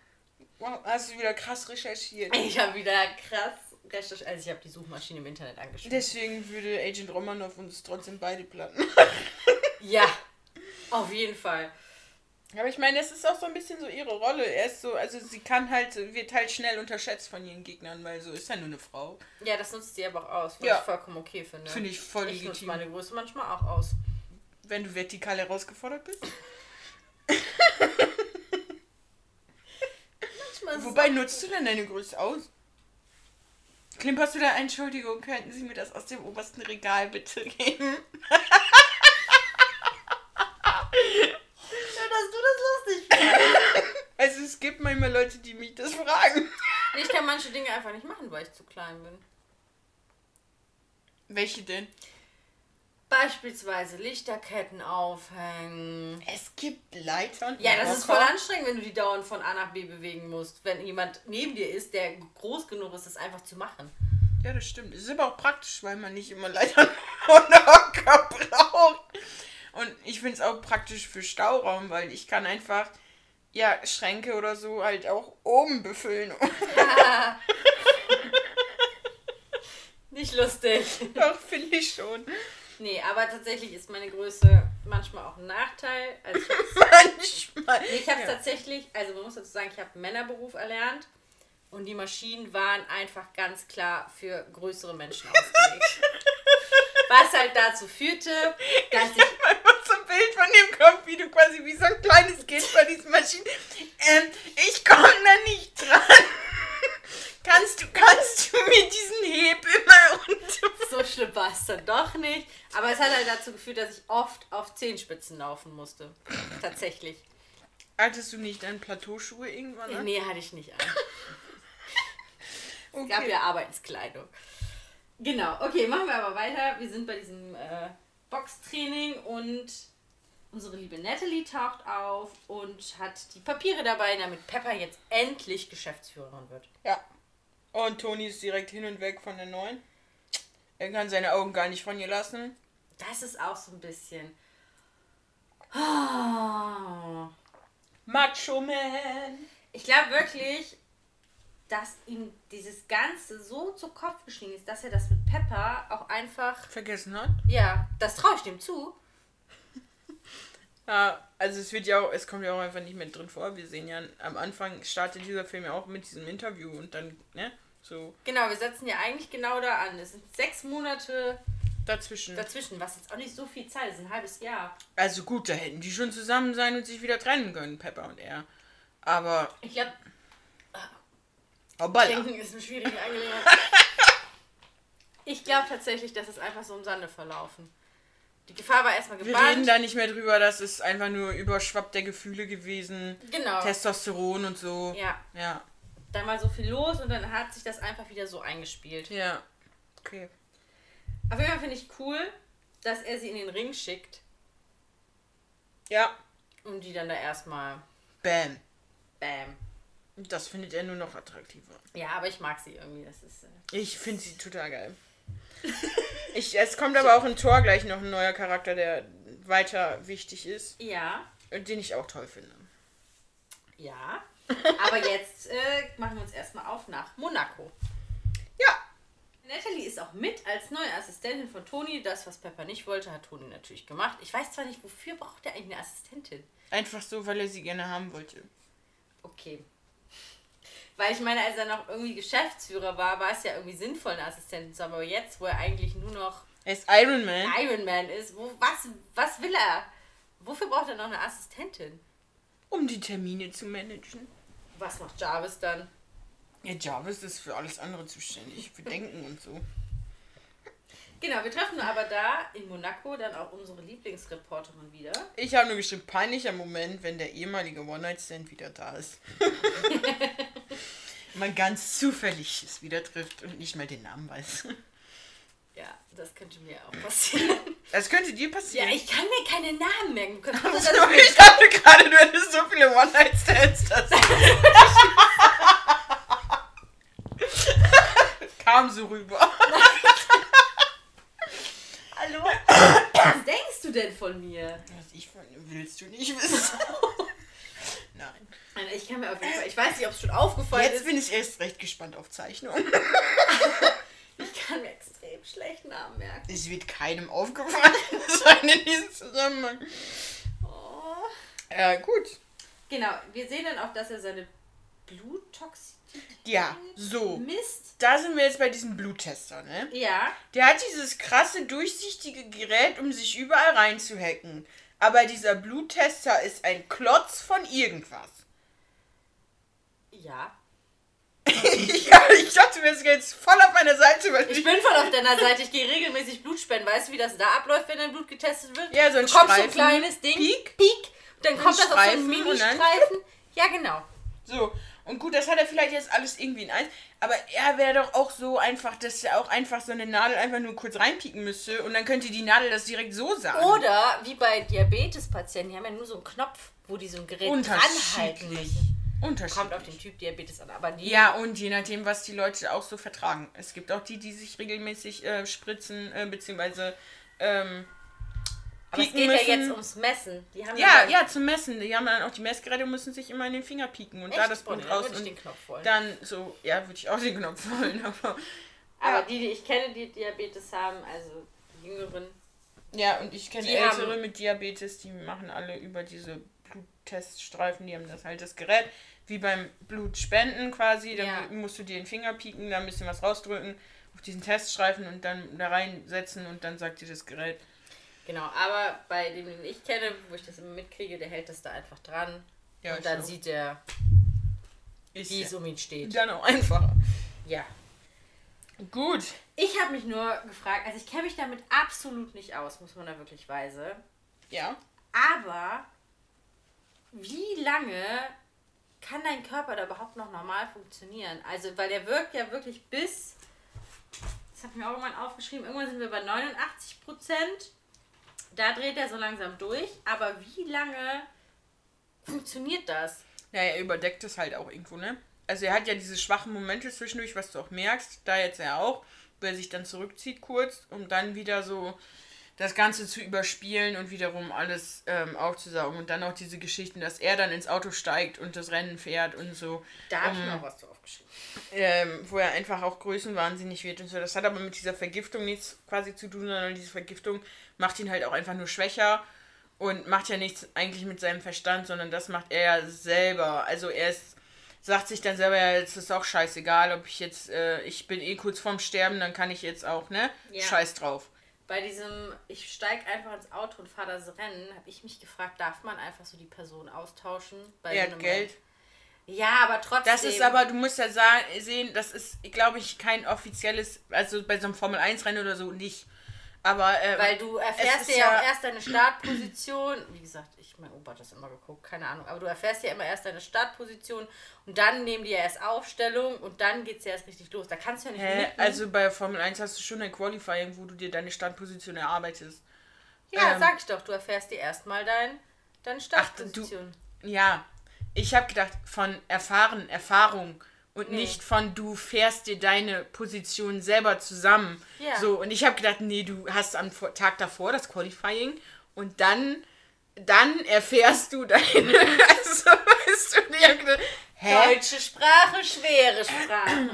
Wow, hast du wieder krass recherchiert. Ich habe wieder krass recherchiert. Also ich habe die Suchmaschine im Internet angeschmissen. Deswegen würde Agent Romanov uns trotzdem beide platten. Ja, auf jeden Fall. Aber ich meine, das ist auch so ein bisschen so ihre Rolle. Er ist so, also sie kann halt, wird halt schnell unterschätzt von ihren Gegnern, weil so ist ja nur eine Frau. Ja, das nutzt sie aber auch aus, was Ja. ich vollkommen okay finde. Finde ich voll Ich nutze legitim. meine Größe manchmal auch aus. Wenn du vertikal herausgefordert bist. Wobei nutzt du denn deine Größe aus? Klimperst du da, Entschuldigung, könnten Sie mir das aus dem obersten Regal bitte geben? schön, dass du das lustig findest. Also es gibt manchmal Leute, die mich das fragen. Ich kann manche Dinge einfach nicht machen, weil ich zu klein bin. Welche denn? Beispielsweise Lichterketten aufhängen. Es gibt Leitern. Ja, das ist voll anstrengend, wenn du die dauernd von A nach B bewegen musst. Wenn jemand neben dir ist, der groß genug ist, das einfach zu machen. Ja, das stimmt. Es ist aber auch praktisch, weil man nicht immer Leitern und Hocker braucht. Und ich finde es auch praktisch für Stauraum, weil ich kann einfach, ja, Schränke oder so halt auch oben befüllen. Nicht lustig. Doch, finde ich schon. Nee, aber tatsächlich ist meine Größe manchmal auch ein Nachteil. Also ich Manchmal. nee, ich habe es Ja. tatsächlich, also man muss dazu sagen, ich habe Männerberuf erlernt und die Maschinen waren einfach ganz klar für größere Menschen ausgelegt. Was halt dazu führte, dass ich Ich hab einfach so ein Bild von dem Kopf, wie du quasi wie so ein kleines Kind bei diesen Maschinen. Ähm, ich komme da nicht dran. Kannst du, kannst du mir diesen Hebel mal runter? so schlimm war es dann doch nicht. Aber es hat halt dazu geführt, dass ich oft auf Zehenspitzen laufen musste. Tatsächlich. Hattest du nicht dann Plateauschuhe irgendwann? an? Nee, hatte ich nicht an. okay. Es gab ja Arbeitskleidung. Genau, okay, machen wir aber weiter. Wir sind bei diesem äh, Boxtraining und unsere liebe Natalie taucht auf und hat die Papiere dabei, damit Pepper jetzt endlich Geschäftsführerin wird. Ja. Und Toni ist direkt hin und weg von der neuen. Er kann seine Augen gar nicht von ihr lassen. Das ist auch so ein bisschen. Ah. Macho Man. Ich glaube wirklich, dass ihm dieses Ganze so zu Kopf gestiegen ist, dass er das mit Pepper auch einfach. Vergessen hat. Ja, das traue ich dem zu. Ja, also es wird ja auch, es kommt ja auch einfach nicht mehr drin vor. Wir sehen ja am Anfang startet dieser Film ja auch mit diesem Interview und dann, ne, so Genau, wir setzen ja eigentlich genau da an. Es sind sechs Monate dazwischen. dazwischen, was jetzt auch nicht so viel Zeit ist, ein halbes Jahr. Also gut, da hätten die schon zusammen sein und sich wieder trennen können, Pepper und er. Aber, Ich glaube, hoppala. Denken ist eine schwierige Angelegenheit. Ich glaube tatsächlich, dass es einfach so im Sande verlaufen. Die Gefahr war erstmal Wir gebannt. reden da nicht mehr drüber, das ist einfach nur Überschwapp der Gefühle gewesen. genau. Testosteron und so. Ja, Ja. da war so viel los und dann hat sich das einfach wieder so eingespielt. Ja. Okay. Auf jeden Fall finde ich cool, dass er sie in den Ring schickt Ja. und die dann da erstmal Bam. bam. Das findet er nur noch attraktiver. Ja, aber ich mag sie irgendwie. Das ist. Äh, Ich finde sie total geil. Ich, es kommt aber auch in Tor gleich noch ein neuer Charakter, der weiter wichtig ist ja, den ich auch toll finde. ja. Aber jetzt äh, machen wir uns erstmal auf nach Monaco. Ja. Natalie ist auch mit als neue Assistentin von Toni. Das, was Pepper nicht wollte, hat Toni natürlich gemacht. Ich weiß zwar nicht, wofür braucht er eigentlich eine Assistentin? Einfach so, weil er sie gerne haben wollte. Okay. Weil ich meine, als er noch irgendwie Geschäftsführer war, war es ja irgendwie sinnvoll, eine Assistentin zu haben. Aber jetzt, wo er eigentlich nur noch Er ist Iron Man. Iron Man ist, wo, was, was will er? Wofür braucht er noch eine Assistentin? Um die Termine zu managen. Was macht Jarvis dann? Ja, Jarvis ist für alles andere zuständig. Für Denken und so. Genau, wir treffen aber da in Monaco dann auch unsere Lieblingsreporterin wieder. Ich habe nur bestimmt peinlicher Moment, wenn der ehemalige One-Night-Stand wieder da ist. Man ganz zufällig es wieder trifft und nicht mal den Namen weiß. Ja, das könnte mir auch passieren. Das könnte dir passieren. Ja, ich kann mir keine Namen merken. Du kannst So, ich dachte gerade, du hättest so viele One-Night-Stands. Das kam so rüber. Hallo? Was denkst du denn von mir? Was ich von willst du nicht wissen. Nein. Also Ich kann mir auf jeden Fall, ich weiß nicht, ob es schon aufgefallen Jetzt ist. bin ich erst recht gespannt auf Zeichnungen. Ich kann mir extrem schlecht Namen merken. Es wird keinem aufgefallen sein in diesem Zusammenhang. Oh. Ja, gut. Genau, wir sehen dann auch, dass er seine Bluttoxizität Ja, so. misst. Da sind wir jetzt bei diesem Bluttester, ne? Ja, Der hat dieses krasse, durchsichtige Gerät, um sich überall reinzuhacken. Aber dieser Bluttester ist ein Klotz von irgendwas. ja. ja, ich dachte, du wärst jetzt voll auf meiner Seite, weil Ich bin voll auf deiner Seite. Ich gehe regelmäßig Blut spenden. Weißt du, wie das da abläuft, wenn dein Blut getestet wird? Ja, so ein du bekommst so Streifen. ein kleines Ding. Piek. Piek. Dann kommt das auf so einen Streifen und Mini-Streifen. Ja, genau. So, und gut, das hat er vielleicht jetzt alles irgendwie in eins. Aber er wäre doch auch so einfach, dass er auch einfach so eine Nadel einfach nur kurz reinpieken müsste und dann könnte die Nadel das direkt so sagen. Oder wie bei Diabetespatienten, die haben ja nur so einen Knopf, wo die so ein Gerät dranhalten müssen. Unterschiedlich. Kommt auf den Typ Diabetes an. Aber die. Ja, und je nachdem, was die Leute auch so vertragen. Es gibt auch die, die sich regelmäßig äh, spritzen, äh, beziehungsweise ähm, aber es geht müssen. ja jetzt ums Messen. Die haben Ja, dann- ja, zum Messen. Die haben dann auch die Messgeräte und müssen sich immer in den Finger pieken und da Echt? das Boah, Blut dann raus. würde ich den Knopf wollen. dann so, ja, würde ich auch den Knopf wollen, aber. Aber Ja. die, die ich kenne, die Diabetes haben, also die Jüngeren, Ja, und ich kenne Die Ältere mit Diabetes, die machen alle über diese Blutteststreifen, die haben das halt das Gerät, wie beim Blutspenden quasi, dann Ja. musst du dir den Finger pieken, da ein bisschen was rausdrücken, auf diesen Teststreifen und dann da reinsetzen und dann sagt dir das Gerät. Genau. Aber bei dem, den ich kenne, wo ich das immer mitkriege, der hält das da einfach dran. Ja, und dann auch- sieht er, wie ja es um ihn steht. auch einfacher. Ja. Gut. Ich habe mich nur gefragt, also ich kenne mich damit absolut nicht aus, muss man da wirklich weise. Ja. Aber wie lange kann dein Körper da überhaupt noch normal funktionieren? Also, weil der wirkt ja wirklich bis, das hat mir auch irgendwann aufgeschrieben, irgendwann sind wir bei 89 Prozent. Da dreht er so langsam durch. Aber wie lange funktioniert das? Ja, er überdeckt es halt auch irgendwo, ne? Also er hat ja diese schwachen Momente zwischendurch, was du auch merkst, da jetzt er auch, wo er sich dann zurückzieht kurz, um dann wieder so das Ganze zu überspielen und wiederum alles ähm, aufzusaugen. Und dann auch diese Geschichten, dass er dann ins Auto steigt und das Rennen fährt und so. Da habe ich um, mir auch was zu aufgeschrieben. ähm, wo er einfach auch größenwahnsinnig wird und so. Das hat aber mit dieser Vergiftung nichts quasi zu tun, sondern diese Vergiftung macht ihn halt auch einfach nur schwächer und macht ja nichts eigentlich mit seinem Verstand, sondern das macht er ja selber. Also er ist, sagt sich dann selber, ja, jetzt ist auch scheißegal, ob ich jetzt, äh, ich bin eh kurz vorm Sterben, dann kann ich jetzt auch, ne? Ja. Scheiß drauf. Bei diesem, ich steige einfach ins Auto und fahre das Rennen, habe ich mich gefragt, darf man einfach so die Person austauschen? Bei Er so hat einem Geld. Rennen? Ja, aber trotzdem. Das ist aber, du musst ja sagen, sehen, das ist, glaube ich, kein offizielles, also bei so einem Formel-1-Rennen oder so nicht. Aber, äh, Weil du erfährst ist ja auch ja- erst deine Startposition. Wie gesagt, ich, mein Opa hat das immer geguckt, keine Ahnung. Aber du erfährst ja immer erst deine Startposition und dann nehmen die ja erst Aufstellung und dann geht es ja erst richtig los. Da kannst du ja nicht Hä? mitten- Also bei Formel 1 hast du schon ein Qualifying, wo du dir deine Startposition erarbeitest. Ja, ähm, sag ich doch, du erfährst dir erstmal dein, deine Ach, Startposition. Ja, ich habe gedacht von erfahren, Erfahrung und Nee. nicht von du fährst dir deine Position selber zusammen. Ja. So, und ich habe gedacht, nee, du hast am Tag davor das Qualifying und dann dann erfährst du deine also weißt du, gedacht, hä? Deutsche Sprache, schwere Sprache.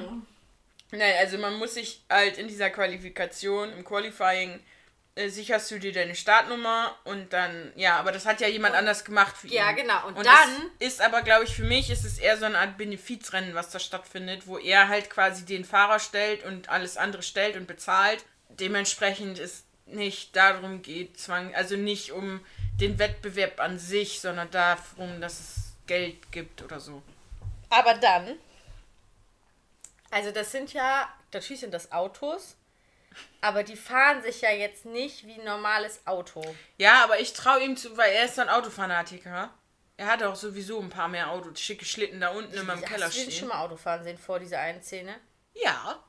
Nein, also man muss sich halt in dieser Qualifikation, im Qualifying, äh, sicherst du dir deine Startnummer und dann, ja, aber das hat ja jemand anders gemacht für ihn. Ja, genau. Und Und dann- ist aber, glaube ich, für mich ist es eher so eine Art Benefizrennen, was da stattfindet, wo er halt quasi den Fahrer stellt und alles andere stellt und bezahlt. Dementsprechend es nicht darum geht, zwang, also nicht um den Wettbewerb an sich, sondern darum, dass es Geld gibt oder so. Aber dann, also das sind ja, natürlich sind das Autos, aber die fahren sich ja jetzt nicht wie ein normales Auto. Ja, aber ich traue ihm zu, weil er ist ein Autofanatiker. Er hat auch sowieso ein paar mehr Autos, schicke Schlitten da unten in meinem Hast Keller du den schon stehen. mal Autofahren sehen vor dieser einen Szene? Ja,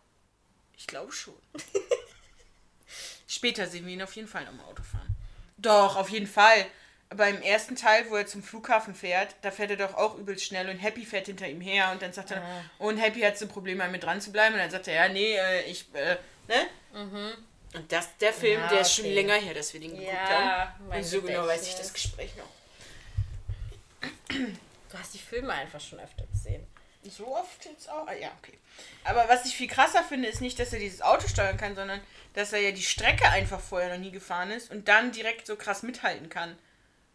ich glaube schon. Später sehen wir ihn auf jeden Fall noch im Auto fahren. Doch, auf jeden Fall. Beim ersten Teil, wo er zum Flughafen fährt, da fährt er doch auch übelst schnell und Happy fährt hinter ihm her und dann sagt er, Ah. und Happy hat so Probleme, mit dran zu bleiben und dann sagt er, ja, nee, äh, ich, äh, ne? Und das, der Film, Mhm. Ja, der ist schon länger her, dass wir den geguckt Ja, haben. Und so genau weiß ich das Gespräch noch. Du hast die Filme einfach schon öfter gesehen. So oft jetzt auch? Ah, ja, okay. Aber was ich viel krasser finde, ist nicht, dass er dieses Auto steuern kann, sondern dass er ja die Strecke einfach vorher noch nie gefahren ist und dann direkt so krass mithalten kann.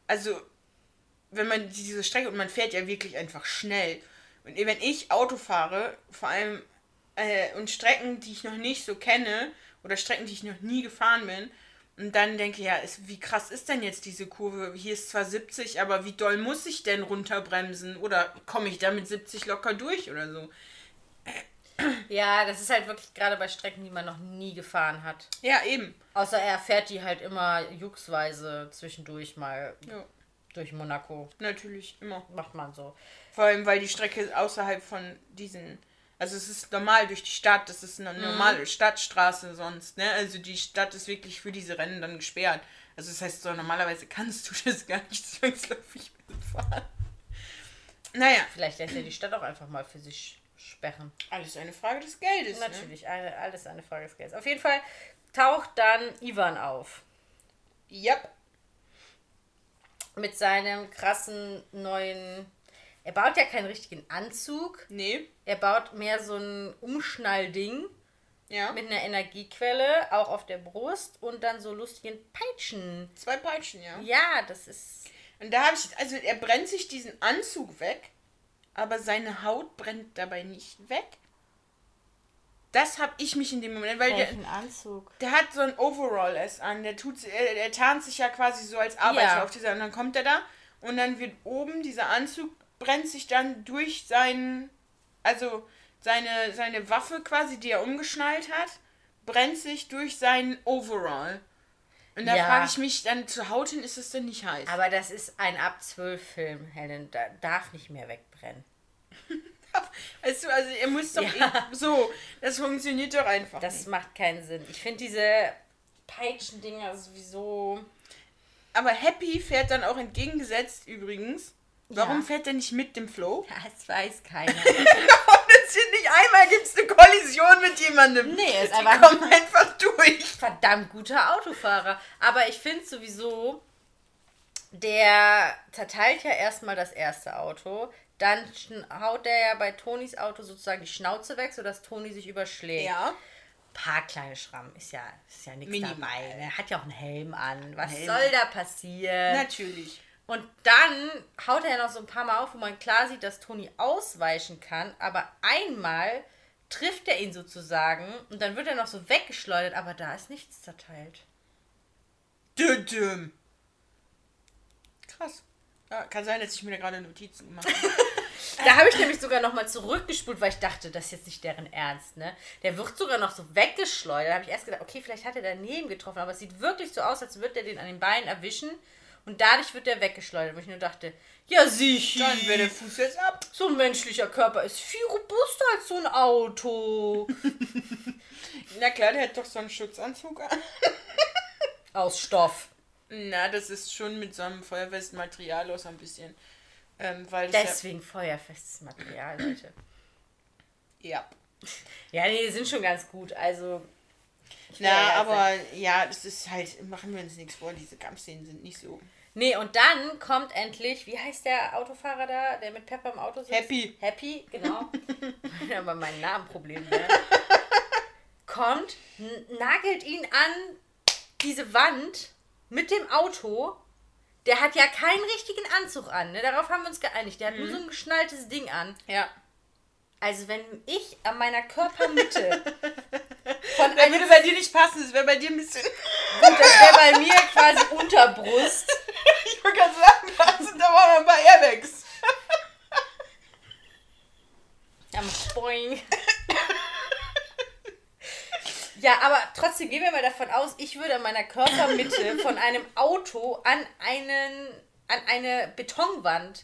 Also, wenn man diese Strecke und man fährt ja wirklich einfach schnell. Und wenn ich Auto fahre, vor allem äh, und Strecken, die ich noch nicht so kenne oder Strecken, die ich noch nie gefahren bin, und dann denke ja, ist, wie krass ist denn jetzt diese Kurve? Hier ist zwar 70, aber wie doll muss ich denn runterbremsen? Oder komme ich da mit 70 locker durch oder so? Ja, das ist halt wirklich gerade bei Strecken, die man noch nie gefahren hat. Ja, eben. Außer er fährt die halt immer jucksweise zwischendurch mal Ja, durch Monaco. natürlich, immer. Macht man so. Vor allem, weil die Strecke außerhalb von diesen. Also es ist normal durch die Stadt, das ist eine normale Stadtstraße sonst, ne? Also die Stadt ist wirklich für diese Rennen dann gesperrt. Also das heißt, so normalerweise kannst du das gar nicht zwangsläufig mitfahren. Naja, Vielleicht lässt er die Stadt auch einfach mal für sich sperren. alles eine Frage des Geldes. Ne? Natürlich, eine, alles eine Frage des Geldes. Auf jeden Fall taucht dann Ivan auf. Yep. Mit seinem krassen neuen. Er baut ja keinen richtigen Anzug. Nee. Er baut mehr so ein Umschnallding Ja. mit einer Energiequelle, auch auf der Brust und dann so lustigen Peitschen. Zwei Peitschen, ja. Ja, das ist. Und da habe ich, also er brennt sich diesen Anzug weg, aber seine Haut brennt dabei nicht weg. Das habe ich mich in dem Moment, weil der, Anzug? der hat so ein Overall erst an, der tut, er, er tarnt sich ja quasi so als Arbeiter Ja. auf dieser, und dann kommt er da und dann wird oben dieser Anzug brennt sich dann durch seinen, also seine, seine Waffe quasi, die er umgeschnallt hat, brennt sich durch seinen Overall. Und da Ja. frage ich mich dann, zur Haut hin ist es denn nicht heiß? Aber das ist ein ab 12 Film, Helen. Da darf nicht mehr wegbrennen. Weißt du, also ihr müsst doch Ja. eh, so, das funktioniert doch einfach. Das nicht. macht keinen Sinn. Ich finde diese Peitschendinger sowieso. Aber Happy fährt dann auch entgegengesetzt übrigens. Warum Ja. fährt er nicht mit dem Flow? Das weiß keiner. Und nicht einmal gibt es eine Kollision mit jemandem. Nee, ist Die einfach- kommen einfach durch. Verdammt guter Autofahrer. Aber ich finde sowieso, der zerteilt ja erstmal das erste Auto. Dann haut er ja bei Tonis Auto sozusagen die Schnauze weg, sodass Toni sich überschlägt. Ja. paar kleine Schrammen ist ja, ist ja nichts Minimal. dabei. Er hat ja auch einen Helm an. Was Helm. soll da passieren? Natürlich. Und dann haut er ja noch so ein paar Mal auf, wo man klar sieht, dass Toni ausweichen kann. Aber einmal trifft er ihn sozusagen und dann wird er noch so weggeschleudert, aber da ist nichts zerteilt. Düdüm. Krass. Ja, kann sein, dass ich mir da gerade Notizen gemacht habe. Da habe ich nämlich sogar noch mal zurückgespult, weil ich dachte, das ist jetzt nicht deren Ernst, ne? Der wird sogar noch so weggeschleudert. Da habe ich erst gedacht, okay, vielleicht hat er daneben getroffen, aber es sieht wirklich so aus, als würde er den an den Beinen erwischen und dadurch wird er weggeschleudert. Wo ich nur dachte, ja sicher, Dann wäre der Fuß jetzt ab. so ein menschlicher Körper ist viel robuster als so ein Auto. Na klar, der hat doch so einen Schutzanzug an. Aus Stoff. Na, das ist schon mit so einem feuerfesten Material aus ein bisschen. Ähm, weil Deswegen feuerfestes Material, Leute. ja. Ja, ja. nee, die sind schon ganz gut. Also. Na, ja aber ja, das ist halt, machen wir uns nichts vor, diese Kampfszenen sind nicht so. Nee, und dann kommt endlich, wie heißt der Autofahrer da, der mit Pepper im Auto sitzt? Happy. Happy, genau. aber mein Namenproblem wäre. kommt, n- nagelt ihn an diese Wand mit dem Auto. Der hat ja keinen richtigen Anzug an, ne? Darauf haben wir uns geeinigt. Der hat nur so ein geschnalltes Ding an. Ja. Also wenn ich an meiner Körpermitte von einem würde bei dir nicht passen, das wäre bei dir ein bisschen. Gut, das wäre bei mir quasi Unterbrust. ich wollte gerade sagen, da sind da waren noch ein paar Airbags. Am Boing. Ja, aber trotzdem gehen wir mal davon aus, ich würde an meiner Körpermitte von einem Auto an einen an eine Betonwand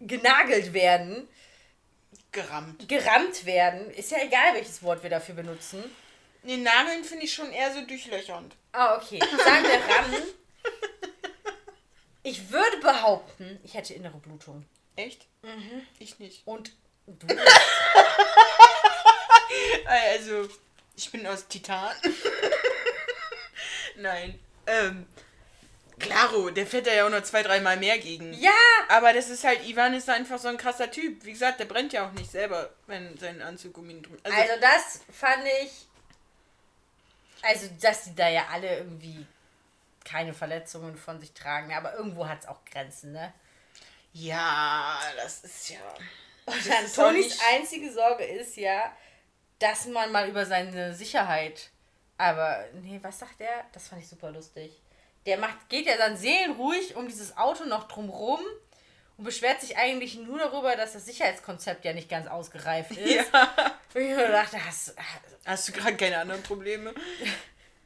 genagelt werden, Gerammt. gerammt werden. Ist ja egal, welches Wort wir dafür benutzen. Nee, Nageln finde ich schon eher so durchlöchernd. Ah, okay. Sagen wir ran. Ich würde behaupten, ich hätte innere Blutung. Echt? Mhm. Ich nicht. Und du? Also, ich bin aus Titan. Nein. Ähm, Claro, der fährt da ja auch noch zwei, dreimal mehr gegen. Ja! Aber das ist halt, Ivan ist einfach so ein krasser Typ. Wie gesagt, der brennt ja auch nicht selber, wenn sein Anzug um ihn drum. Also, das fand ich. Also, dass die da ja alle irgendwie keine Verletzungen von sich tragen, aber irgendwo hat es auch Grenzen, ne? ja, das ist ja. Und dann nicht- einzige Sorge ist ja, dass man mal über seine Sicherheit. Aber, nee, was sagt der? Das fand ich super lustig. Der macht, geht ja dann seelenruhig um dieses Auto noch drumrum und beschwert sich eigentlich nur darüber, dass das Sicherheitskonzept ja nicht ganz ausgereift ist. Ja. Und ich dachte, hast, Hast du gerade keine anderen Probleme?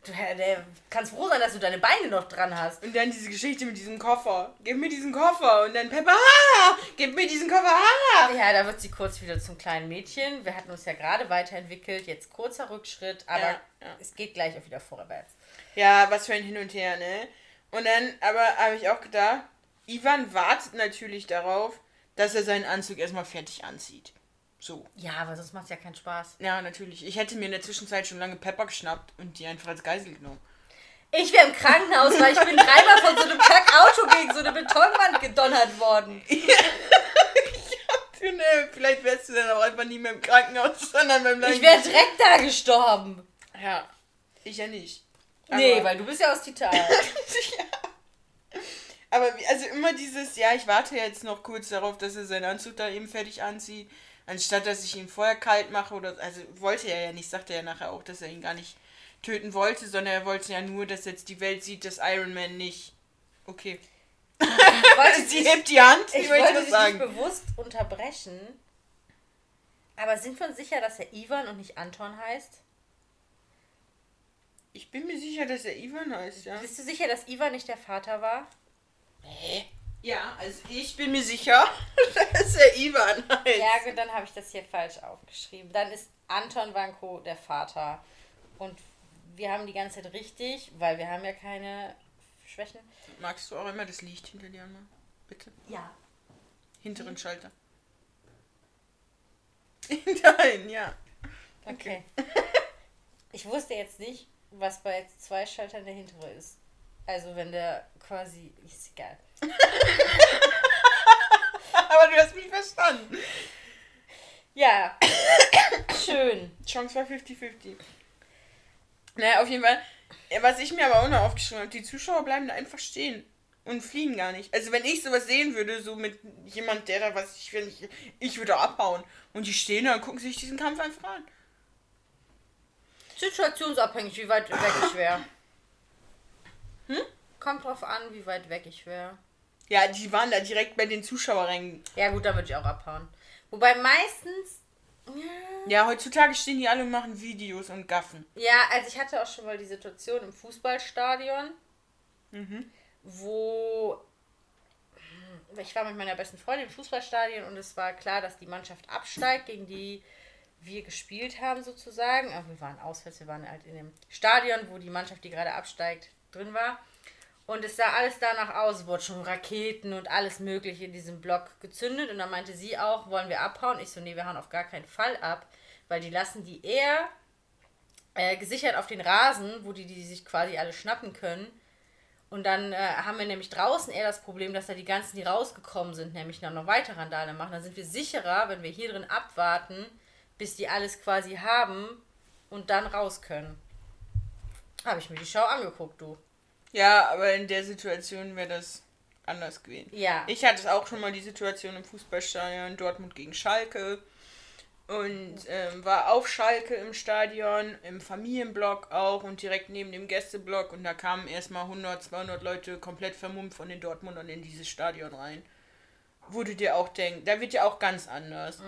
du der, kannst froh sein, dass du deine Beine noch dran hast. Und dann diese Geschichte mit diesem Koffer. Gib mir diesen Koffer. Und dann Pepper, ah, gib mir diesen Koffer, ah. Ja, da wird sie kurz wieder zum kleinen Mädchen. Wir hatten uns ja gerade weiterentwickelt, jetzt kurzer Rückschritt, aber Ja, ja. es geht gleich auch wieder vorwärts. Ja, was für ein Hin und Her, ne? Und dann, aber habe ich auch gedacht, Ivan wartet natürlich darauf, dass er seinen Anzug erstmal fertig anzieht. So. Ja, aber sonst macht es ja keinen Spaß. Ja, natürlich. Ich hätte mir in der Zwischenzeit schon lange Pepper geschnappt und die einfach als Geisel genommen. Ich wäre im Krankenhaus, weil ich bin dreimal von so einem Kackauto gegen so eine Betonwand gedonnert worden. Du, ne, vielleicht wärst du dann auch einfach nie mehr im Krankenhaus, sondern beim Ich wäre direkt da gestorben. Ja, ich ja nicht. Nee, Aber- weil du bist ja aus Titan. Aber wie- also immer dieses, ja, ich warte jetzt noch kurz darauf, dass er seinen Anzug da eben fertig anzieht, anstatt dass ich ihn vorher kalt mache oder also wollte er ja nicht, sagte er ja nachher auch, dass er ihn gar nicht töten wollte, sondern er wollte ja nur, dass jetzt die Welt sieht, dass Iron Man nicht. Okay. Sie hebt die Hand, ich ich wollte dich sagen. nicht bewusst unterbrechen. Aber sind wir uns sicher, dass er Ivan und nicht Anton heißt? Ich bin mir sicher, dass er Ivan heißt, ja. Bist du sicher, dass Ivan nicht der Vater war? Hä? Ja, also ich bin mir sicher, dass er Ivan heißt. Ja, gut, dann habe ich das hier falsch aufgeschrieben. Dann ist Anton Vanko der Vater. Und wir haben die ganze Zeit richtig, weil wir haben ja keine Schwächen. Magst du auch immer das Licht hinter dir anmachen? Bitte. Ja. Hinteren Schalter. Nein, ja. Okay. Ich wusste jetzt nicht, was bei zwei Schaltern der hintere ist. Also wenn der quasi. Ist egal. Aber du hast mich verstanden. Ja. Schön. Chance war 50-50. Naja, auf jeden Fall. Was ich mir aber auch noch aufgeschrieben habe, die Zuschauer bleiben da einfach stehen und fliehen gar nicht. Also wenn ich sowas sehen würde, so mit jemand, der da was ich will, ich, ich würde abhauen. Und die stehen da und gucken sich diesen Kampf einfach an. Situationsabhängig, wie weit weg ich wäre. Hm? Kommt drauf an, wie weit weg ich wäre. Ja, die waren da direkt bei den Zuschauerrängen. Ja, gut, da würde ich auch abhauen. Wobei meistens. Ja, heutzutage stehen die alle und machen Videos und gaffen. Ja, also ich hatte auch schon mal die Situation im Fußballstadion, Mhm. wo ich war mit meiner besten Freundin im Fußballstadion und es war klar, dass die Mannschaft absteigt, gegen die wir gespielt haben sozusagen. Aber wir waren auswärts, wir waren halt in dem Stadion, wo die Mannschaft, die gerade absteigt, drin war. Und es sah alles danach aus, es wurden schon Raketen und alles mögliche in diesem Block gezündet. Und dann meinte sie auch, wollen wir abhauen? Ich so, nee, wir hauen auf gar keinen Fall ab, weil die lassen die eher äh, gesichert auf den Rasen, wo die, die sich quasi alle schnappen können. Und dann äh, haben wir nämlich draußen eher das Problem, dass da die ganzen, die rausgekommen sind, nämlich noch, noch weitere Randale machen. Dann sind wir sicherer, wenn wir hier drin abwarten, bis die alles quasi haben und dann raus können. Habe ich mir die Show angeguckt, du. Ja, aber in der Situation wäre das anders gewesen. Ja. Ich hatte auch schon mal die Situation im Fußballstadion Dortmund gegen Schalke und ähm, war auf Schalke im Stadion, im Familienblock auch und direkt neben dem Gästeblock und da kamen erstmal 100, 200 Leute komplett vermummt von den Dortmundern in dieses Stadion rein. Wo du dir auch denkst, da wird ja auch ganz anders.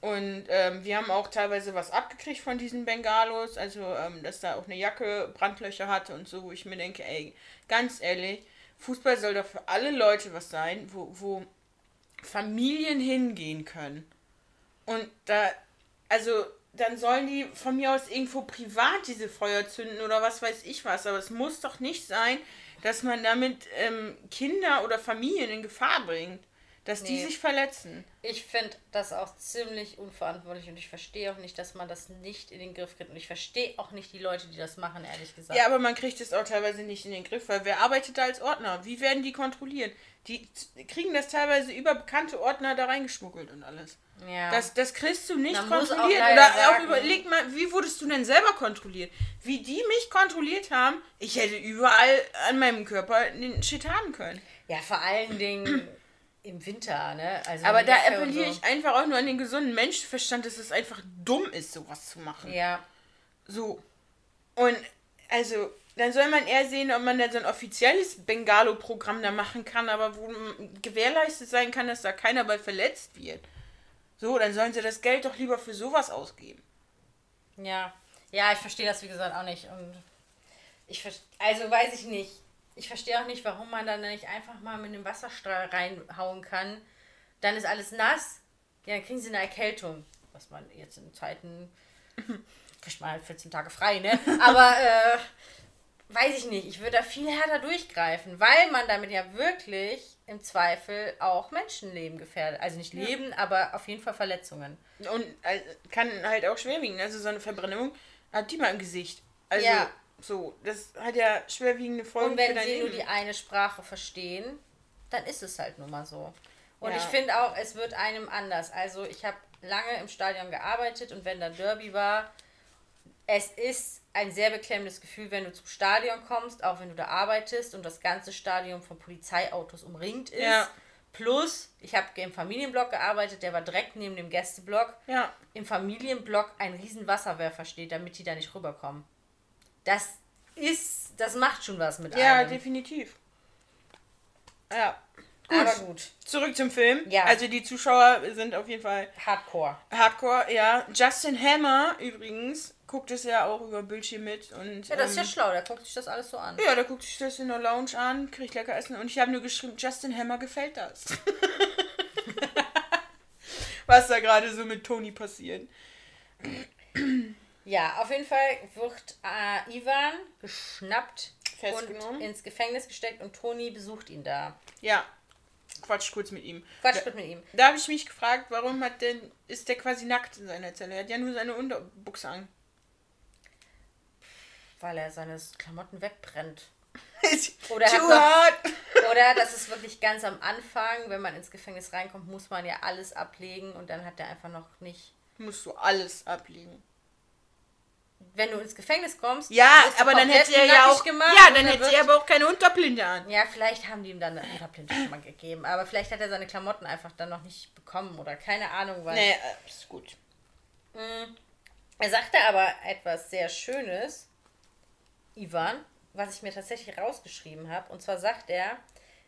Und ähm, wir haben auch teilweise was abgekriegt von diesen Bengalos, also ähm, dass da auch eine Jacke Brandlöcher hatte und so, wo ich mir denke, ey, ganz ehrlich, Fußball soll doch für alle Leute was sein, wo, wo Familien hingehen können. Und da, also dann sollen die von mir aus irgendwo privat diese Feuer zünden oder was weiß ich was. Aber es muss doch nicht sein, dass man damit ähm, Kinder oder Familien in Gefahr bringt. Dass die Nee. sich verletzen. Ich finde das auch ziemlich unverantwortlich und ich verstehe auch nicht, dass man das nicht in den Griff kriegt. Und ich verstehe auch nicht die Leute, die das machen, ehrlich gesagt. Ja, aber man kriegt es auch teilweise nicht in den Griff, weil wer arbeitet da als Ordner? Wie werden die kontrolliert? Die kriegen das teilweise über bekannte Ordner da reingeschmuggelt und alles. Ja. Das, das kriegst du nicht Man auch kontrolliert. leider Oder auch sagen- überleg mal, wie wurdest du denn selber kontrolliert? Wie die mich kontrolliert haben, ich hätte überall an meinem Körper den Shit haben können. ja, vor allen Dingen im Winter, ne? Also Aber da appelliere so. ich einfach auch nur an den gesunden Menschenverstand, dass es einfach dumm ist, sowas zu machen. Ja. So. Und also, dann soll man eher sehen, ob man da so ein offizielles Bengalo-Programm da machen kann, aber wo gewährleistet sein kann, dass da keiner bei verletzt wird. So, dann sollen sie das Geld doch lieber für sowas ausgeben. Ja. Ja, ich verstehe das, wie gesagt, auch nicht. Und ich ver- also weiß ich nicht. Ich verstehe auch nicht, warum man dann nicht einfach mal mit einem Wasserstrahl reinhauen kann. Dann ist alles nass. Ja, dann kriegen sie eine Erkältung. Was man jetzt in Zeiten. Kriegt man halt 14 Tage frei, ne? Aber äh, weiß ich nicht. Ich würde da viel härter durchgreifen, weil man damit ja wirklich im Zweifel auch Menschenleben gefährdet. Also nicht Leben, aber auf jeden Fall Verletzungen. Und äh, kann halt auch schwerwiegen. Also so eine Verbrennung hat die mal im Gesicht. Also, Ja. So, das hat ja schwerwiegende Folgen Und wenn sie nur Leben. die eine Sprache verstehen, dann ist es halt nun mal so. Und Ja. ich finde auch, es wird einem anders. Also ich habe lange im Stadion gearbeitet und wenn da Derby war, es ist ein sehr beklemmendes Gefühl, wenn du zum Stadion kommst, auch wenn du da arbeitest und das ganze Stadion von Polizeiautos umringt ist. Ja. Plus, ich habe im Familienblock gearbeitet, der war direkt neben dem Gästeblock. Ja. Im Familienblock ein riesen Wasserwerfer steht, damit die da nicht rüberkommen. Das ist, das macht schon was mit Ja, einem. definitiv. Ja. Aber gut. Zurück zum Film. Ja. Also die Zuschauer sind auf jeden Fall Hardcore. Hardcore, ja. Justin Hammer übrigens guckt es ja auch über Bildschirm mit und Ja, das ist ja ähm, schlau, der guckt sich das alles so an. ja, der guckt sich das in der Lounge an, kriegt lecker Essen und ich habe nur geschrieben, Justin Hammer gefällt das. Was da gerade so mit Tony passiert. Ja, auf jeden Fall wird äh, Ivan geschnappt und ins Gefängnis gesteckt und Toni besucht ihn da. Ja. Quatsch kurz mit ihm. Quatsch Da, wird mit ihm. da habe ich mich gefragt, warum hat denn ist der quasi nackt in seiner Zelle? Er hat ja nur seine Unterbuchse an. Weil er seine Klamotten wegbrennt. Oder er hat Too noch-. Oder das ist wirklich ganz am Anfang, wenn man ins Gefängnis reinkommt, muss man ja alles ablegen und dann hat er einfach noch nicht. Musst du alles ablegen. Wenn du ins Gefängnis kommst, Ja, aber dann hätte er ja auch. gemacht ja, dann hätte er aber auch keine Unterblinde an. Ja, vielleicht haben die ihm dann eine Unterblinde schon mal gegeben. Aber vielleicht hat er seine Klamotten einfach dann noch nicht bekommen oder keine Ahnung, weil. Nee, äh, ist gut. Er sagte aber etwas sehr Schönes, Ivan, was ich mir tatsächlich rausgeschrieben habe. Und zwar sagt er,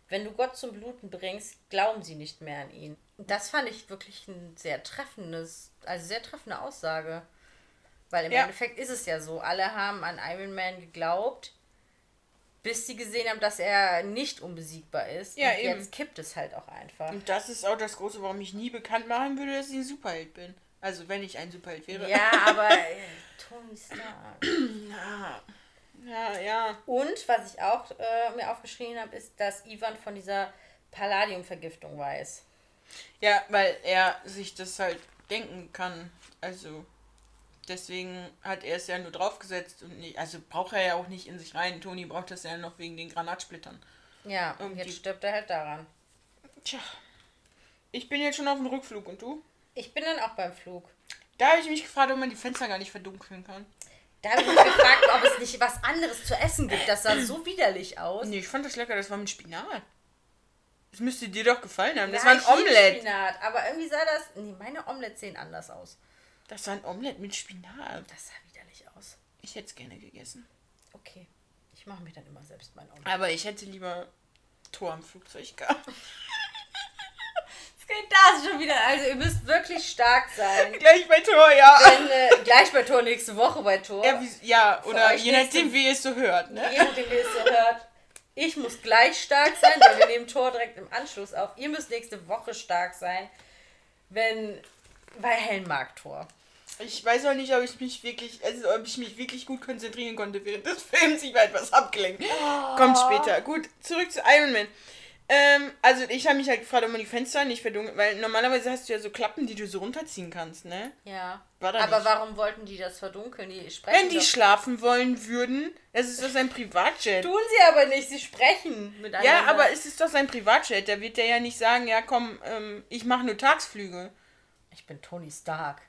wenn du Gott zum Bluten bringst, glauben sie nicht mehr an ihn. Das fand ich wirklich ein sehr treffendes, also sehr treffende Aussage. Weil im Ja. Endeffekt ist es ja so, alle haben an Iron Man geglaubt, bis sie gesehen haben, dass er nicht unbesiegbar ist. Ja, und eben. jetzt kippt es halt auch einfach. Und das ist auch das Große, warum ich nie bekannt machen würde, dass ich ein Superheld bin. Also, wenn ich ein Superheld wäre. Ja, aber äh, Tony Stark. Ja. Ja, ja. Und was ich auch äh, mir aufgeschrieben habe, ist, dass Ivan von dieser Palladium-Vergiftung weiß. Ja, weil er sich das halt denken kann. Also, deswegen hat er es ja nur draufgesetzt und nicht. Also, braucht er ja auch nicht in sich rein. Toni braucht das ja noch wegen den Granatsplittern. Ja, und jetzt stirbt er halt daran. Tja. Ich bin jetzt schon auf dem Rückflug und du? Ich bin dann auch beim Flug. Da habe ich mich gefragt, ob man die Fenster gar nicht verdunkeln kann. Da habe ich mich gefragt, ob es nicht was anderes zu essen gibt. Das sah so widerlich aus. Nee, ich fand das lecker, das war mit Spinat. Das müsste dir doch gefallen haben. Das Ja, war ein ich liebe Omelett. Spinat, aber irgendwie sah das. Nee, meine Omelettes sehen anders aus. Das war ein Omelett mit Spinat. Das sah widerlich aus. Ich hätte es gerne gegessen. Okay. Ich mache mir dann immer selbst mein Omelett. Aber ich hätte lieber Tor am Flugzeug gehabt. Es geht das schon wieder. Also, ihr müsst wirklich stark sein. Gleich bei Tor, ja. Denn, äh, gleich bei Tor, nächste Woche bei Tor. Ja, wie, ja oder je nachdem, wie ihr es so hört, ne? Je nachdem, wie ihr es so hört. Ich muss gleich stark sein, weil wir nehmen Tor direkt im Anschluss auf. Ihr müsst nächste Woche stark sein, wenn. Weil Helen mag Tor. Ich weiß auch nicht, ob ich mich wirklich, also ob ich mich wirklich gut konzentrieren konnte während des Films. Ich war etwas abgelenkt. Oh. Kommt später. Gut, zurück zu Iron Man. Ähm, also ich habe mich halt gefragt, ob man die Fenster nicht verdunkelt, weil normalerweise hast du ja so Klappen, die du so runterziehen kannst, ne? Ja. Aber nicht. warum wollten die das verdunkeln? Die sprechen Wenn die doch. schlafen wollen würden, es ist doch sein Privatjet. Tun sie aber nicht, sie sprechen miteinander. Ja, aber es ist doch sein Privatjet. Da wird der ja nicht sagen, ja komm, ähm, ich mache nur Tagsflüge. Ich bin Tony Stark.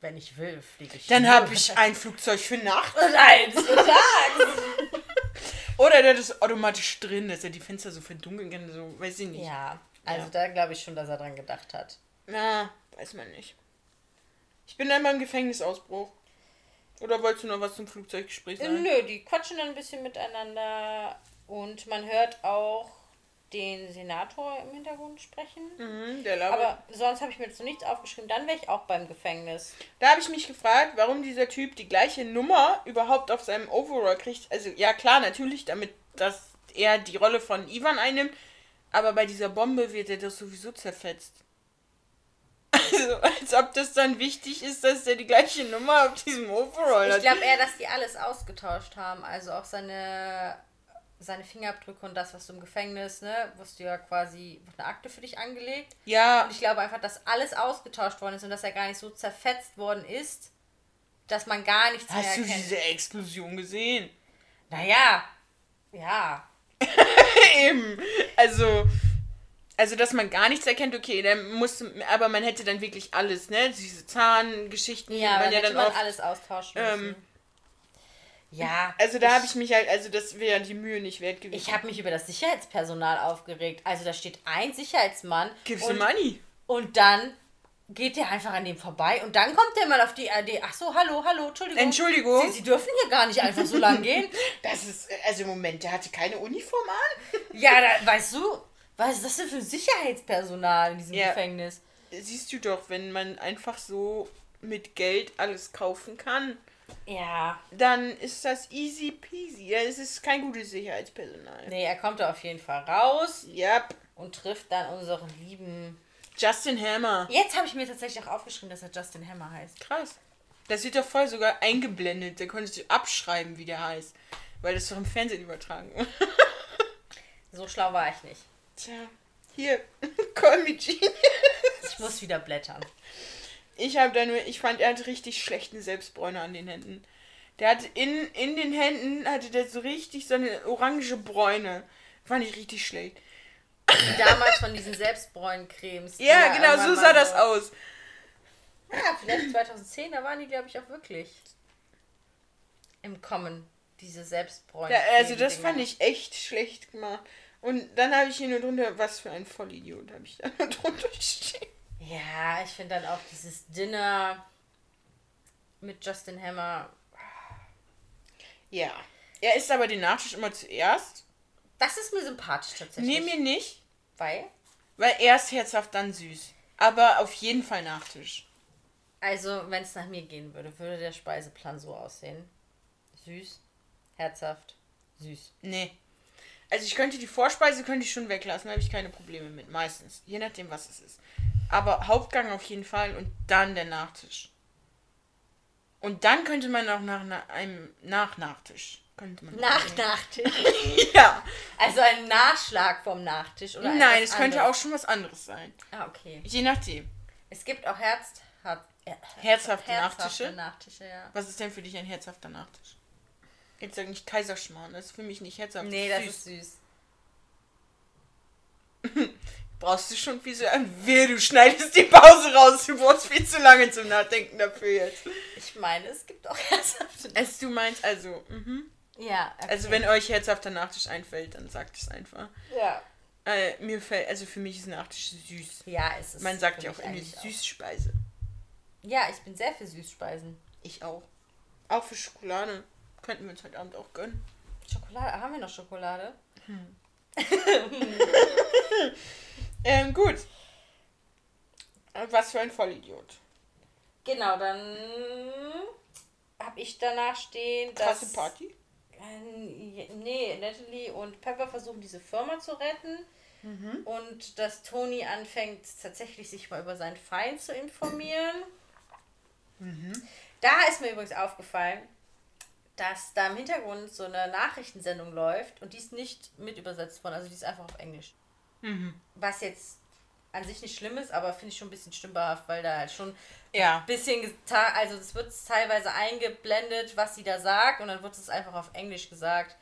Wenn ich will, fliege ich. Dann habe ich ein Flugzeug für Nacht und eins für Tag. Oder der ist automatisch drin, dass er die Fenster so verdunkeln kann, so, weiß ich nicht. Ja, also ja. da glaube ich schon, dass er dran gedacht hat. Na, weiß man nicht. Ich bin dann beim Gefängnisausbruch. Oder wolltest du noch was zum Flugzeuggespräch sagen? Nö, die quatschen dann ein bisschen miteinander und man hört auch den Senator im Hintergrund sprechen. Mhm, der. Aber sonst habe ich mir jetzt noch nichts aufgeschrieben. Dann wäre ich auch beim Gefängnis. Da habe ich mich gefragt, warum dieser Typ die gleiche Nummer überhaupt auf seinem Overall kriegt. Also ja klar, natürlich, damit dass er die Rolle von Ivan einnimmt. Aber bei dieser Bombe wird er doch sowieso zerfetzt. Also, als ob das dann wichtig ist, dass er die gleiche Nummer auf diesem Overall hat. Ich glaube eher, dass die alles ausgetauscht haben. Also auch seine seine Fingerabdrücke und das, was du im Gefängnis, ne, wirst du ja quasi eine Akte für dich angelegt. Ja. Und ich glaube einfach, dass alles ausgetauscht worden ist und dass er gar nicht so zerfetzt worden ist, dass man gar nichts Hast mehr Hast du diese Explosion gesehen? Naja, ja. Eben. Also, also, dass man gar nichts erkennt, okay, dann musste, aber man hätte dann wirklich alles, ne? Diese Zahngeschichten, ja, man ja dann auch. alles austauschen ähm, müssen. Ähm, ja. Also da habe ich mich halt, also das wäre die Mühe nicht wert gewesen. Ich habe mich über das Sicherheitspersonal aufgeregt. Also da steht ein Sicherheitsmann. Gib's und, money. Und dann geht der einfach an dem vorbei und dann kommt der mal auf die Idee. Ach so, hallo, hallo, Entschuldigung. Entschuldigung. Sie, Sie dürfen hier gar nicht einfach so lang gehen. Das ist, also im Moment, der hatte keine Uniform an. ja, da, weißt du, was ist das denn für Sicherheitspersonal in diesem ja. Gefängnis? Siehst du doch, wenn man einfach so mit Geld alles kaufen kann. Ja. Dann ist das easy peasy. Ja, es ist kein gutes Sicherheitspersonal. Nee, er kommt da auf jeden Fall raus. Yep. Und trifft dann unseren lieben Justin Hammer. Jetzt habe ich mir tatsächlich auch aufgeschrieben, dass er Justin Hammer heißt. Krass. Das wird doch voll sogar eingeblendet. Der konnte sich abschreiben, wie der heißt. Weil das doch im Fernsehen übertragen So schlau war ich nicht. Tja, hier, call me genius. Ich muss wieder blättern. Ich habe da nur, ich fand, er hatte richtig schlechten Selbstbräuner an den Händen. Der hatte in, in den Händen, hatte der so richtig so eine orange Bräune. Fand ich richtig schlecht. Wie damals von diesen Selbstbräuncremes. Ja, genau, so sah das aus. Ja, vielleicht 2010, da waren die, glaube ich, auch wirklich im Kommen, diese Selbstbräune. Ja, also das fand ich echt schlecht gemacht. Und dann habe ich hier nur drunter, was für ein Vollidiot habe ich da nur drunter stehen. Ja, ich finde dann auch dieses Dinner mit Justin Hammer. Ja. Er isst aber den Nachtisch immer zuerst. Das ist mir sympathisch tatsächlich. Nee, mir nicht. Weil? Weil erst herzhaft, dann süß. Aber auf jeden Fall Nachtisch. Also, wenn es nach mir gehen würde, würde der Speiseplan so aussehen. Süß, herzhaft, süß. Nee. Also ich könnte die Vorspeise könnte ich schon weglassen, da habe ich keine Probleme mit. Meistens. Je nachdem, was es ist. Aber Hauptgang auf jeden Fall und dann der Nachtisch. Und dann könnte man auch nach, nach einem Nach-Nachtisch. Könnte man nach Nachtisch? ja. Also ein Nachschlag vom Nachtisch, oder? Nein, es könnte auch schon was anderes sein. Ah, okay. Je nachdem. Es gibt auch Herz, Herz, äh, herzhafte, herzhafte Nachtische. Nachtische ja. Was ist denn für dich ein herzhafter Nachtisch? Jetzt sag nicht Kaiserschmarrn, das ist für mich nicht herzhaft. Nee, das ist süß. brauchst du schon viel so ein Wehe, du schneidest die Pause raus. Du brauchst viel zu lange zum Nachdenken dafür jetzt. Ich meine, es gibt auch herzhafte Es, du meinst also, mhm. Ja. Okay. Also wenn euch herzhafter Nachtisch einfällt, dann sagt es einfach. Ja. Äh, mir fällt, also für mich ist Nachtisch süß. Ja, es ist. Man sagt ja auch eine Süßspeise. Ja, ich bin sehr für Süßspeisen. Ich auch. Auch für Schokolade. Könnten wir uns heute Abend auch gönnen. Schokolade? Haben wir noch Schokolade? Hm. Ähm, gut. Was für ein Vollidiot. Genau, dann habe ich danach stehen, Krasse dass... Party? Äh, nee, Natalie und Pepper versuchen diese Firma zu retten. Mhm. Und dass Tony anfängt, tatsächlich sich mal über seinen Feind zu informieren. Da ist mir übrigens aufgefallen, dass da im Hintergrund so eine Nachrichtensendung läuft und die ist nicht mit übersetzt worden, also die ist einfach auf Englisch. Was jetzt an sich nicht schlimm ist, aber finde ich schon ein bisschen stümperhaft, weil da halt schon Ja. ein bisschen, geta- also es wird teilweise eingeblendet, was sie da sagt und dann wird es einfach auf Englisch gesagt.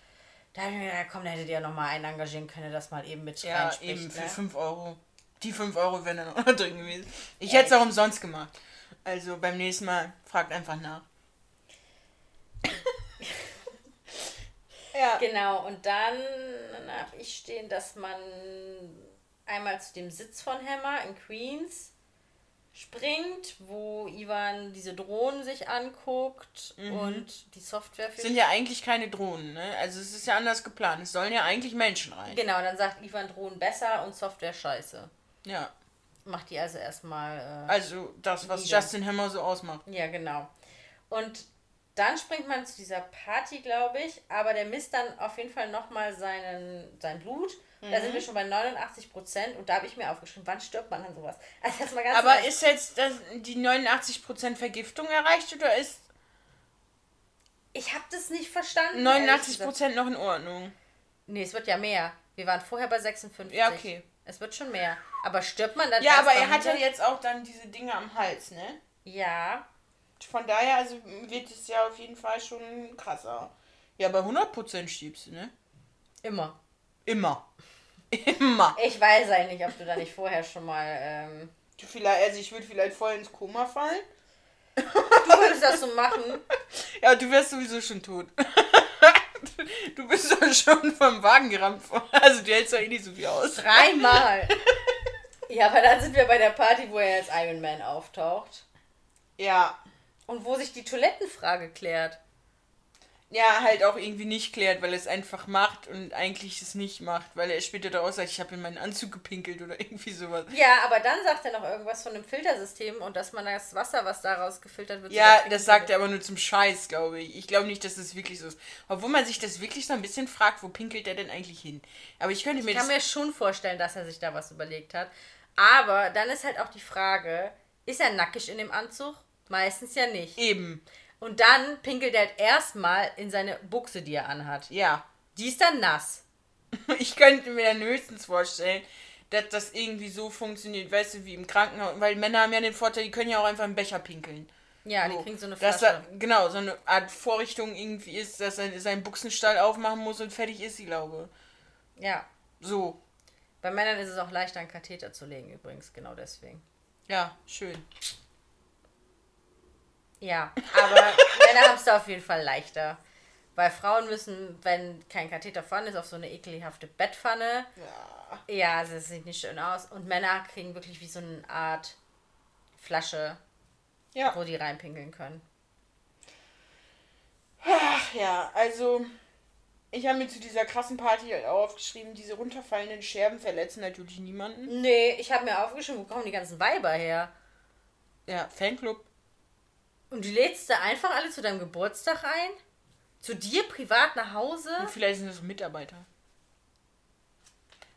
Da habe ich mir gedacht, komm, da hättet ihr noch mal einen engagieren können, der das mal eben mit Ja, reinspricht. eben für ne? 5 Euro. Die 5 Euro wären dann auch drin gewesen. Ich hätte es auch umsonst gemacht. Also beim nächsten Mal fragt einfach nach. Ja. Genau, und dann habe ich stehen, dass man einmal zu dem Sitz von Hammer in Queens springt, wo Ivan diese Drohnen sich anguckt und die Software für Mhm. Sind ja eigentlich keine Drohnen, ne? Also es ist ja anders geplant. Es sollen ja eigentlich Menschen rein. Genau, dann sagt Ivan Drohnen besser und Software scheiße. Ja. Macht die also erstmal. Äh, Also das, was. Justin Hammer so ausmacht. ja, genau. Und dann springt man zu dieser Party, glaube ich, aber der misst dann auf jeden Fall nochmal sein Blut. Da Mhm. sind wir schon bei 89 Prozent und da habe ich mir aufgeschrieben, wann stirbt man an sowas? Also das mal ganz Aber ist jetzt das, die 89% Vergiftung erreicht oder ist ich habe das nicht verstanden. ehrlich gesagt. 89% noch in Ordnung? Nee, es wird ja mehr. Wir waren vorher bei 56. Ja, okay. Es wird schon mehr. Aber stirbt man dann Ja, aber er hat ja 100? jetzt auch dann diese Dinge am Hals, ne? Ja. Von daher also wird es ja auf jeden Fall schon krasser. Ja, bei 100% stirbst du, ne? Immer. Immer. Immer. Ich weiß eigentlich nicht, ob du da nicht vorher schon mal. Ähm, Du vielleicht, also ich würde vielleicht voll ins Koma fallen. du würdest das so machen. Ja, du wärst sowieso schon tot. du bist doch schon vom Wagen gerammt. Also du hältst doch eh nicht so viel aus. Dreimal. Ja, aber dann sind wir bei der Party, wo er als Iron Man auftaucht. Ja. Und wo sich die Toilettenfrage klärt. Ja, halt auch irgendwie nicht klärt, weil er es einfach macht und eigentlich es nicht macht, weil er später daraus sagt, ich habe in meinen Anzug gepinkelt oder irgendwie sowas. Ja, aber dann sagt er noch irgendwas von einem Filtersystem und dass man das Wasser, was daraus gefiltert wird, Ja, das sagt er aber nur zum Scheiß, glaube ich. Ich glaube nicht, dass das wirklich so ist. Obwohl man sich das wirklich so ein bisschen fragt, wo pinkelt er denn eigentlich hin? Aber ich könnte mir Ich kann mir schon vorstellen, dass er sich da was überlegt hat. Aber dann ist halt auch die Frage, ist er nackig in dem Anzug? Meistens ja nicht. Eben. Und dann pinkelt er halt erstmal in seine Buchse, die er anhat. Ja. Die ist dann nass. Ich könnte mir dann höchstens vorstellen, dass das irgendwie so funktioniert, weißt du, wie im Krankenhaus. Weil Männer haben ja den Vorteil, die können ja auch einfach im Becher pinkeln. Ja, So, die kriegen so eine dass Flasche. da, genau, so eine Art Vorrichtung irgendwie ist, dass er seinen Buchsenstall aufmachen muss und fertig ist sie, glaube Ja. So. Bei Männern ist es auch leichter, einen Katheter zu legen, übrigens, genau deswegen. Ja, schön. Ja, aber Männer haben es da auf jeden Fall leichter. Weil Frauen müssen, wenn kein Katheter vorhanden ist, auf so eine ekelhafte Bettpfanne. Ja. Ja, das sieht nicht schön aus. Und Männer kriegen wirklich wie so eine Art Flasche, Ja. wo die reinpinkeln können. Ach ja, also ich habe mir zu dieser krassen Party halt auch aufgeschrieben, diese runterfallenden Scherben verletzen natürlich niemanden. Nee, ich habe mir aufgeschrieben, wo kommen die ganzen Weiber her? Ja, Fanclub. Und die lädst du einfach alle zu deinem Geburtstag ein? Zu dir privat nach Hause? Und vielleicht sind das Mitarbeiter.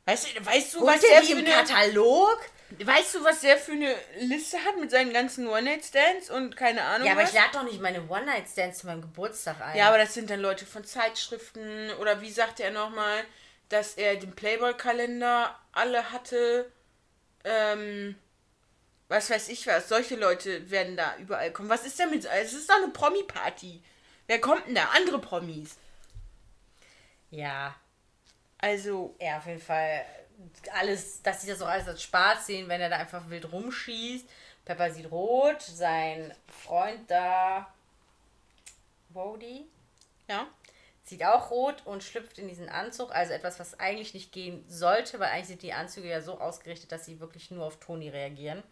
Weißt du, weißt du, was der für im eine, Katalog? weißt du, was der für eine Liste hat mit seinen ganzen One-Night-Stands und keine Ahnung Ja, aber was? ich lade doch nicht meine One-Night-Stands zu meinem Geburtstag ein. Ja, aber das sind dann Leute von Zeitschriften oder wie sagte er nochmal, dass er den Playboy-Kalender alle hatte. Ähm, was weiß ich was. Solche Leute werden da überall kommen. Was ist denn mit. Es ist doch eine Promi-Party. Wer kommt denn da? Andere Promis. Ja, Also, ja, auf jeden Fall alles, dass sie das auch alles als Spaß sehen, wenn er da einfach wild rumschießt. Pepper sieht rot, sein Freund da, Wody, ja. sieht auch rot und schlüpft in diesen Anzug. Also etwas, was eigentlich nicht gehen sollte, weil eigentlich sind die Anzüge ja so ausgerichtet, dass sie wirklich nur auf Toni reagieren.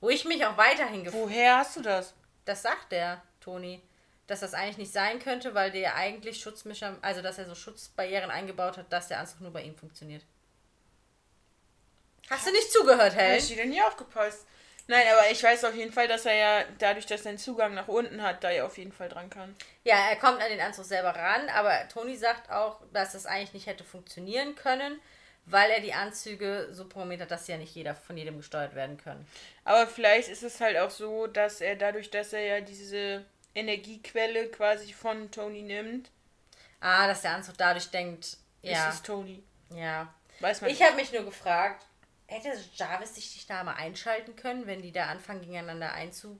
Wo ich mich auch weiterhin gefragt Woher hast du das? Das sagt der, Toni. Dass das eigentlich nicht sein könnte, weil der eigentlich Schutzmischer, also dass er so Schutzbarrieren eingebaut hat, dass der Anzug nur bei ihm funktioniert. Hast du nicht zugehört, Helen? ich wieder nie aufgepasst. Nein, aber ich weiß auf jeden Fall, dass er ja dadurch, dass er einen Zugang nach unten hat, da ja auf jeden Fall dran kann. Ja, er kommt an den Anzug selber ran, aber Toni sagt auch, dass das eigentlich nicht hätte funktionieren können, weil er die Anzüge so programmiert hat, dass sie ja nicht jeder von jedem gesteuert werden können. Aber vielleicht ist es halt auch so, dass er dadurch, dass er ja diese Energiequelle quasi von Tony nimmt. Ah, dass der Anzug dadurch denkt, ja. Ist es Tony? Ja. Weiß man Ich habe mich nur gefragt, hätte Jarvis sich nicht da mal einschalten können, wenn die da anfangen gegeneinander einzu...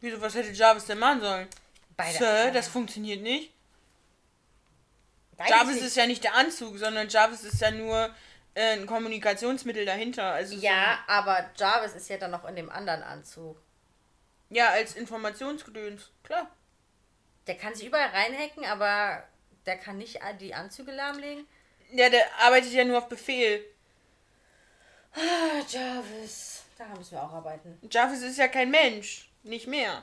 Wieso, was hätte Jarvis denn machen sollen? Beide- Sir, das funktioniert nicht. Weiß Jarvis ich ist ja nicht der Anzug, sondern Jarvis ist ja nur äh, ein Kommunikationsmittel dahinter. Also so- Ja, aber Jarvis ist ja dann noch in dem anderen Anzug. ja, als Informationsgedöns, klar. Der kann sich überall reinhacken, aber der kann nicht die Anzüge lahmlegen. Ja, der arbeitet ja nur auf Befehl. Ah, Jarvis. Daran müssen wir auch arbeiten. Jarvis ist ja kein Mensch, nicht mehr.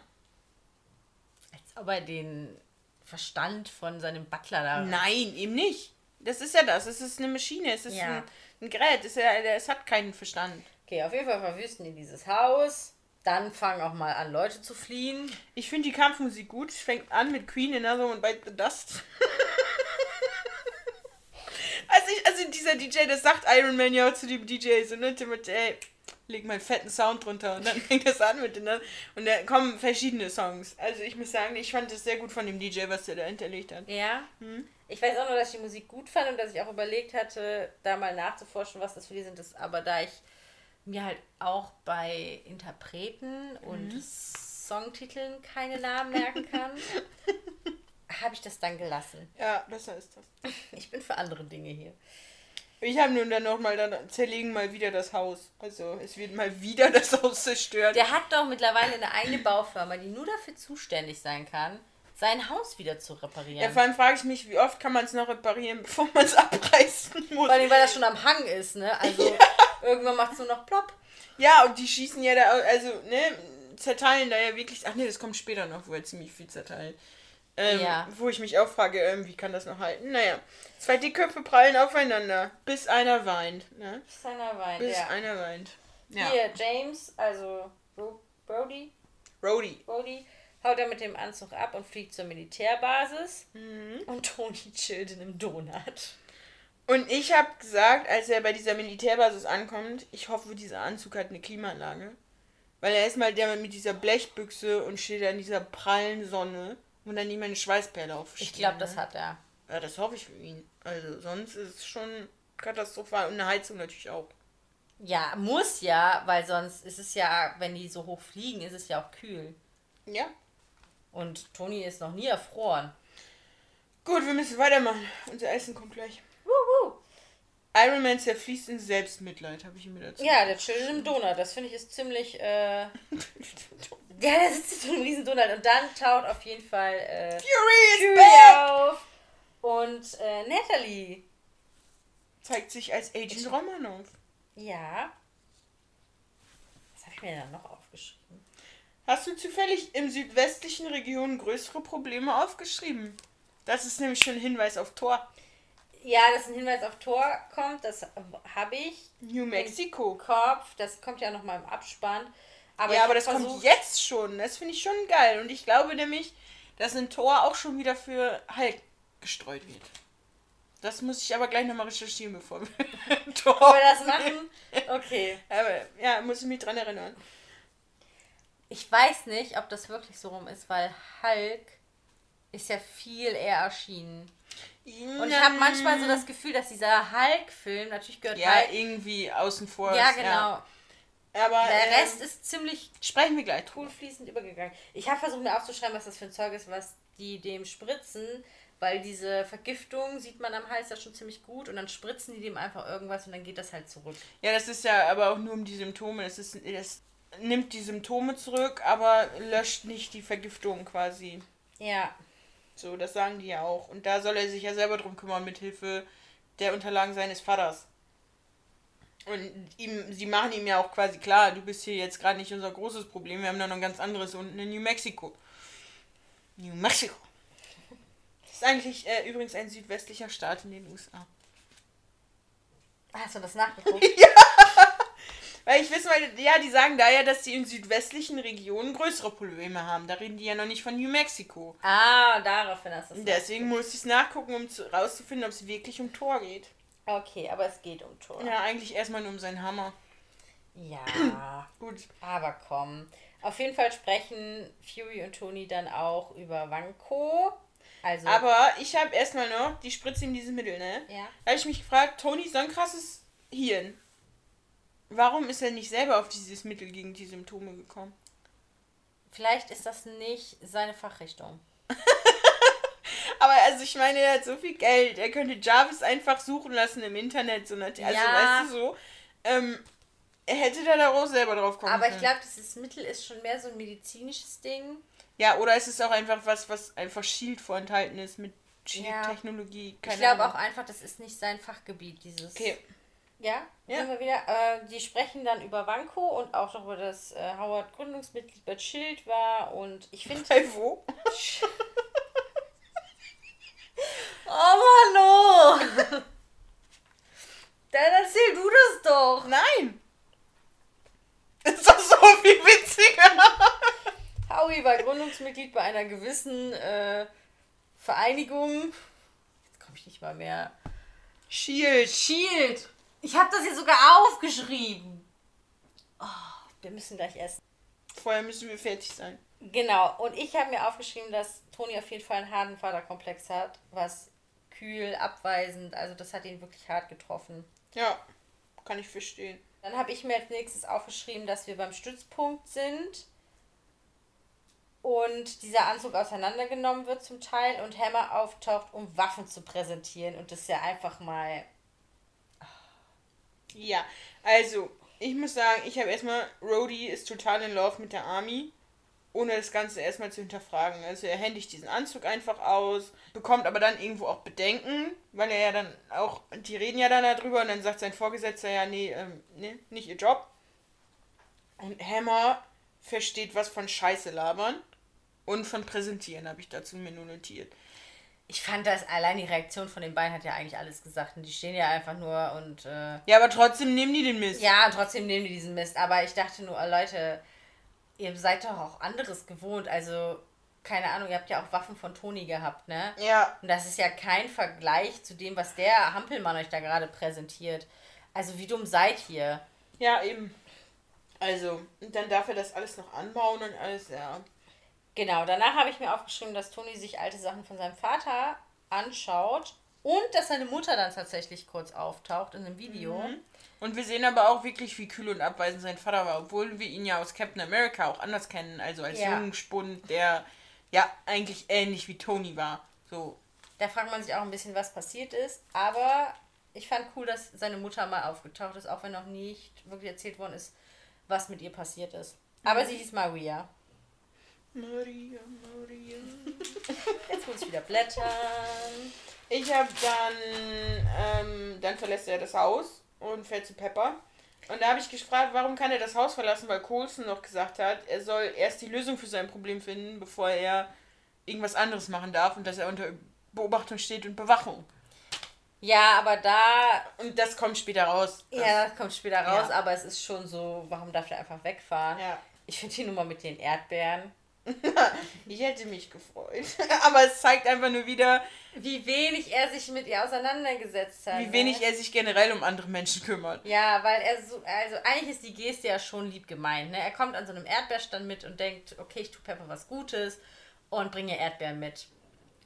Als ob er den Verstand von seinem Butler da. Nein, eben nicht. Das ist ja das. Es ist eine Maschine, es ist Ja. ein, ein Gerät. Es, ja, es hat keinen Verstand. Okay, auf jeden Fall verwüsten die dieses Haus. Dann fangen auch mal an, Leute zu fliehen. Ich finde die Kampfmusik gut. Es fängt an mit Queen Another One Bite the Dust. also, ich, also dieser DJ, das sagt Iron Man ja auch zu dem DJ, so ne, Timothy, ey, leg mal einen fetten Sound drunter und dann fängt das an mit den, und da kommen verschiedene Songs. Also ich muss sagen, ich fand das sehr gut von dem DJ, was der da hinterlegt hat. Ja. Hm? Ich weiß auch nur, dass ich die Musik gut fand und dass ich auch überlegt hatte, da mal nachzuforschen, was das für die sind. Das, aber da ich mir halt auch bei Interpreten und Songtiteln keine Namen merken kann, habe ich das dann gelassen. Ja, besser ist das. Ich bin für andere Dinge hier. Ich habe nun dann nochmal, dann zerlegen mal wieder das Haus. Also es wird mal wieder das Haus zerstört. Der hat doch mittlerweile eine eigene Baufirma, die nur dafür zuständig sein kann, sein Haus wieder zu reparieren. Ja, vor allem frage ich mich, wie oft kann man es noch reparieren, bevor man es abreißen muss. Vor allem, weil das schon am Hang ist, ne? Also irgendwann macht es nur noch plopp. Ja, und die schießen ja da, also, ne, zerteilen da ja wirklich. Ach ne, das kommt später noch, wo er ziemlich viel zerteilt. Ähm, Ja. Wo ich mich auch frage, ähm, wie kann das noch halten? Naja, zwei Dickköpfe prallen aufeinander, bis einer weint. Ne? Seiner Wein, Bis ja. einer weint. Ja. Hier, James, also Ro Brody, Rhodey. Brody, haut er mit dem Anzug ab und fliegt zur Militärbasis. Mhm. Und Tony chillt in einem Donut. Und ich habe gesagt, als er bei dieser Militärbasis ankommt, ich hoffe, dieser Anzug hat eine Klimaanlage. Weil er ist mal der mit dieser Blechbüchse und steht da in dieser prallen Sonne und dann mehr eine Schweißperle auf. Ich glaube, das hat er. Ja, das hoffe ich für ihn. Also sonst ist es schon katastrophal. Und eine Heizung natürlich auch. Ja, muss ja, weil sonst ist es ja, wenn die so hoch fliegen, ist es ja auch kühl. Ja. Und Tony ist noch nie erfroren. Gut, wir müssen weitermachen. Unser Essen kommt gleich. Wuhu. Iron Man zerfließt in Selbstmitleid, habe ich mir dazu. Ja, der einem Donut. Das finde ich ist ziemlich. Äh... Ja, der sitzt so einem riesen Donut. Und dann taucht auf jeden Fall äh, Fury is back! auf. Und äh, Natalie. Zeigt sich als Agent Romanov. Ja. Was habe ich mir dann noch aufgeschrieben? Hast du zufällig im südwestlichen Region größere Probleme aufgeschrieben? Das ist nämlich schon ein Hinweis auf Tor. Ja, dass ein Hinweis auf Tor kommt, das habe ich. New Mexico. Kopf, das kommt ja noch mal im Abspann. Aber ja, aber das kommt versucht- jetzt schon. Das finde ich schon geil. Und ich glaube nämlich, dass ein Tor auch schon wieder für Hulk gestreut wird. Das muss ich aber gleich nochmal recherchieren, bevor wir Tor. Wollen wir das machen? Okay. Aber ja, muss ich mich dran erinnern. Ich weiß nicht, ob das wirklich so rum ist, weil Hulk ist ja viel eher erschienen. Und ich habe manchmal so das Gefühl, dass dieser Hulk-Film, natürlich gehört Ja, Hulk. irgendwie außen vor. Ja, genau. Aber Der ähm, Rest ist ziemlich sprechen wir gleich cool drüber. fließend übergegangen. Ich habe versucht mir aufzuschreiben, was das für ein Zeug ist, was die dem spritzen, weil diese Vergiftung sieht man am Hals ja schon ziemlich gut und dann spritzen die dem einfach irgendwas und dann geht das halt zurück. Ja, das ist ja aber auch nur um die Symptome. Das, ist, das nimmt die Symptome zurück, aber löscht nicht die Vergiftung quasi. Ja. So, das sagen die ja auch. Und da soll er sich ja selber drum kümmern, mit Hilfe der Unterlagen seines Vaters. Und ihm, sie machen ihm ja auch quasi klar, du bist hier jetzt gerade nicht unser großes Problem, wir haben da noch ein ganz anderes unten in New Mexico. New Mexico. Das ist eigentlich äh, übrigens ein südwestlicher Staat in den USA. Hast du das nachgeguckt? Weil ich wissen, weil, ja, die sagen da ja, dass sie in südwestlichen Regionen größere Probleme haben. Da reden die ja noch nicht von New Mexico. ah, daraufhin hast du es. Deswegen muss ich es nachgucken, um zu, rauszufinden, ob es wirklich um Tor geht. Okay, aber es geht um Thor. Ja, eigentlich erstmal nur um seinen Hammer. Ja. Gut. Aber komm. Auf jeden Fall sprechen Fury und Tony dann auch über Wanko. Also. Aber ich habe erstmal noch, die spritze ihm dieses Mittel, ne? Ja. Da habe ich mich gefragt, Tony so ein krasses Hirn. Warum ist er nicht selber auf dieses Mittel gegen die Symptome gekommen? Vielleicht ist das nicht seine Fachrichtung. Aber also ich meine, er hat so viel Geld. Er könnte Jarvis einfach suchen lassen im Internet. So also Ja. weißt du so. Ähm, er hätte da daraus selber drauf kommen Aber ich glaube, dieses Mittel ist schon mehr so ein medizinisches Ding. Ja, oder es ist auch einfach was, was einfach Shield vorenthalten ist mit Ja. Shield-Technologie. ich glaube auch einfach, das ist nicht sein Fachgebiet, dieses. Okay. Ja, Ja. sind wir wieder. Äh, die sprechen dann über Wanko und auch darüber, dass äh, Howard Gründungsmitglied bei Schild war. Und ich finde. Bei wo? Oh, Mano! Dann erzähl du das doch. Nein! Ist doch so viel witziger. Howie war Gründungsmitglied bei einer gewissen äh, Vereinigung. Jetzt komme ich nicht mal mehr. Shield. Shield! Ich habe das hier sogar aufgeschrieben. Oh, wir müssen gleich essen. Vorher müssen wir fertig sein. Genau, und ich habe mir aufgeschrieben, dass Toni auf jeden Fall einen harten Vaterkomplex hat, was kühl, abweisend, also das hat ihn wirklich hart getroffen. Ja, kann ich verstehen. Dann habe ich mir als nächstes aufgeschrieben, dass wir beim Stützpunkt sind und dieser Anzug auseinandergenommen wird zum Teil und Hammer auftaucht, um Waffen zu präsentieren und das ja einfach mal. Ja, also, ich muss sagen, ich habe erstmal, Rhodey ist total in Love mit der Army, ohne das Ganze erstmal zu hinterfragen. Also er händigt diesen Anzug einfach aus, bekommt aber dann irgendwo auch Bedenken, weil er ja dann auch, die reden ja dann darüber und dann sagt sein Vorgesetzter ja, nee, ähm, nee, nicht ihr Job. Und Hammer versteht was von Scheiße labern und von präsentieren, habe ich dazu mir nur notiert. Ich fand das allein die Reaktion von den beiden hat ja eigentlich alles gesagt und die stehen ja einfach nur und. Äh, Ja, aber trotzdem nehmen die den Mist. Ja, trotzdem nehmen die diesen Mist. Aber ich dachte nur, Leute, ihr seid doch auch anderes gewohnt. Also, keine Ahnung, ihr habt ja auch Waffen von Toni gehabt, ne? Ja, Und das ist ja kein Vergleich zu dem, was der Hampelmann euch da gerade präsentiert. Also, wie dumm seid ihr? ja, eben. Also, und dann darf er das alles noch anbauen und alles, ja. Genau, danach habe ich mir aufgeschrieben, dass Toni sich alte Sachen von seinem Vater anschaut und dass seine Mutter dann tatsächlich kurz auftaucht in einem Video. Und wir sehen aber auch wirklich, wie kühl und abweisend sein Vater war, obwohl wir ihn ja aus Captain America auch anders kennen, also als Ja. jungen Spund, der ja eigentlich ähnlich wie Tony war. So. Da fragt man sich auch ein bisschen, was passiert ist. Aber ich fand cool, dass seine Mutter mal aufgetaucht ist, auch wenn noch nicht wirklich erzählt worden ist, was mit ihr passiert ist. Aber sie hieß Maria. Maria, Maria. Jetzt muss ich wieder blättern. Ich habe dann, ähm, dann verlässt er das Haus und fährt zu Pepper. Und da habe ich gefragt, warum kann er das Haus verlassen, weil Coulson noch gesagt hat, er soll erst die Lösung für sein Problem finden, bevor er irgendwas anderes machen darf und dass er unter Beobachtung steht und Bewachung. Ja, aber da. Und das kommt später raus. Ja, das kommt später raus, Ja. aber es ist schon so, warum darf der einfach wegfahren? Ja. Ich finde die Nummer mit den Erdbeeren. Ich hätte mich gefreut. Aber es zeigt einfach nur wieder, Wie wenig er sich mit ihr auseinandergesetzt hat. wie ne? wenig er sich generell um andere Menschen kümmert. Ja, weil er so, also eigentlich ist die Geste ja schon lieb gemeint. Ne? Er kommt an so einem Erdbeerstand mit und denkt, okay, ich tue Pepper was Gutes und bringe ihr Erdbeeren mit.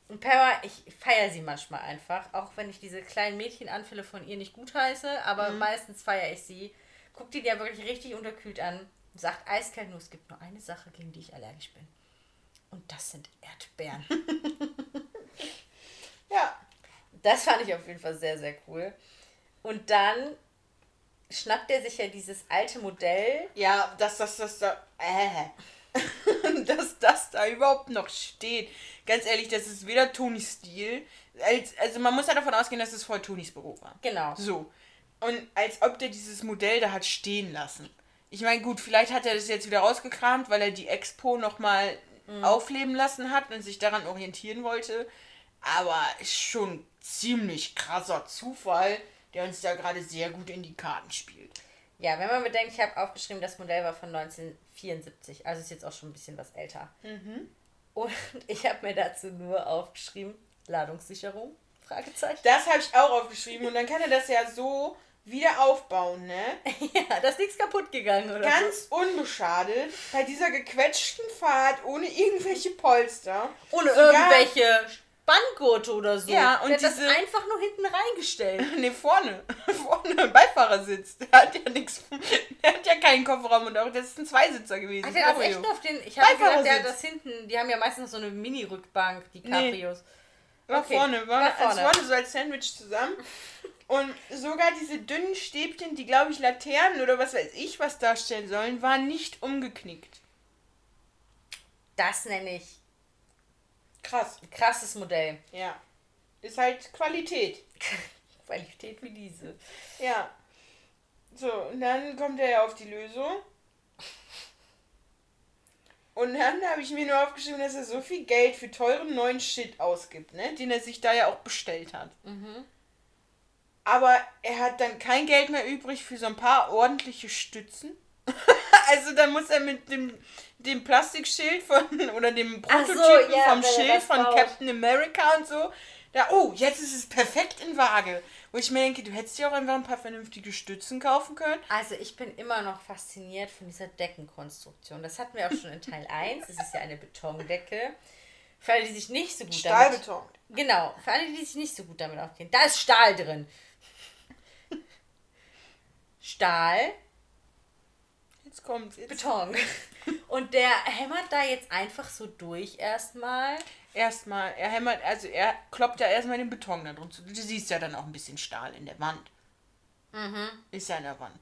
Und Pepper, ich feiere sie manchmal einfach, auch wenn ich diese kleinen Mädchenanfälle von ihr nicht gut heiße, aber meistens feiere ich sie. Guckt die ja wirklich richtig unterkühlt an, sagt eiskalt nur, es gibt nur eine Sache, gegen die ich allergisch bin. Und das sind Erdbeeren. Ja. Das fand ich auf jeden Fall sehr, sehr cool. Und dann schnappt er sich ja dieses alte Modell. Ja, dass das, das da. Äh. dass das da überhaupt noch steht. Ganz ehrlich, das ist weder Tonys Stil. Als, also man muss ja davon ausgehen, dass es vorher Tonys Büro war. Genau. So. Und als ob der dieses Modell da hat stehen lassen. Ich meine, gut, vielleicht hat er das jetzt wieder rausgekramt, weil er die Expo nochmal aufleben lassen hat und sich daran orientieren wollte. Aber ist schon ziemlich krasser Zufall, der uns da gerade sehr gut in die Karten spielt. Ja, wenn man bedenkt, ich habe aufgeschrieben, das Modell war von 1974. Also ist jetzt auch schon ein bisschen was älter. Und ich habe mir dazu nur aufgeschrieben, Ladungssicherung, Fragezeichen. Das habe ich auch aufgeschrieben und dann kann er das ja so wieder aufbauen, ne? Ja, da ist nichts kaputt gegangen, oder? Ganz unbeschadet bei dieser gequetschten Fahrt ohne irgendwelche Polster. Ohne irgendwelche Spanngurte oder so. Ja, und Der hat das diese- einfach nur hinten reingestellt. Ne, vorne. Vorne Beifahrersitz. Der hat ja nichts. Der hat ja keinen Kofferraum und auch das ist ein Zweisitzer gewesen. Hat er das Cabrio. echt auf den. Ich habe gedacht, der hat das hinten. Die haben ja meistens so eine Mini-Rückbank, die Nee. Cabrios. War Okay, vorne, war, war vorne. Vorne so als Sandwich zusammen. Und sogar diese dünnen Stäbchen, die glaube ich Laternen oder was weiß ich was darstellen sollen, waren nicht umgeknickt. Das nenne ich Krass. krasses Modell. Ja. Ist halt Qualität. Qualität wie diese. Ja. So, und dann kommt er ja auf die Lösung. Und dann habe ich mir nur aufgeschrieben, dass er so viel Geld für teuren neuen Shit ausgibt, ne? Den er sich da ja auch bestellt hat. Mhm. Aber er hat dann kein Geld mehr übrig für so ein paar ordentliche Stützen. also dann muss er mit dem, dem Plastikschild von oder dem Ach so, Prototypen ja, vom Schild das von baut. Captain America und so. Da, oh, jetzt ist es perfekt in Waage. Wo ich mir denke, du hättest dir auch einfach ein paar vernünftige Stützen kaufen können. Also ich bin immer noch fasziniert von dieser Deckenkonstruktion. Das hatten wir auch schon in Teil 1. Es ist ja eine Betondecke. Für alle, die sich nicht so gut damit... Stahlbeton. Genau, für alle, die sich nicht so gut damit auskennen. Da ist Stahl drin. Stahl, Jetzt kommt's. Jetzt Beton. Und der hämmert da jetzt einfach so durch erstmal. erstmal, er hämmert, also er kloppt ja erstmal den Beton da drunter. Du siehst ja dann auch ein bisschen Stahl in der Wand. Mhm. Ist ja in der Wand.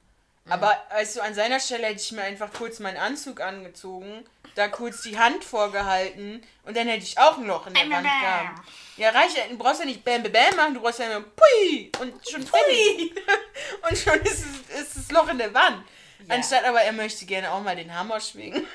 Aber also an seiner Stelle hätte ich mir einfach kurz meinen Anzug angezogen, da kurz die Hand vorgehalten und dann hätte ich auch ein Loch in der Wand gehabt. Ja, reicht du brauchst ja nicht Bam Bam machen, du brauchst ja nur Pui und schon fertig. und schon ist, es, ist das Loch in der Wand. Ja. Anstatt aber er möchte gerne auch mal den Hammer schwingen.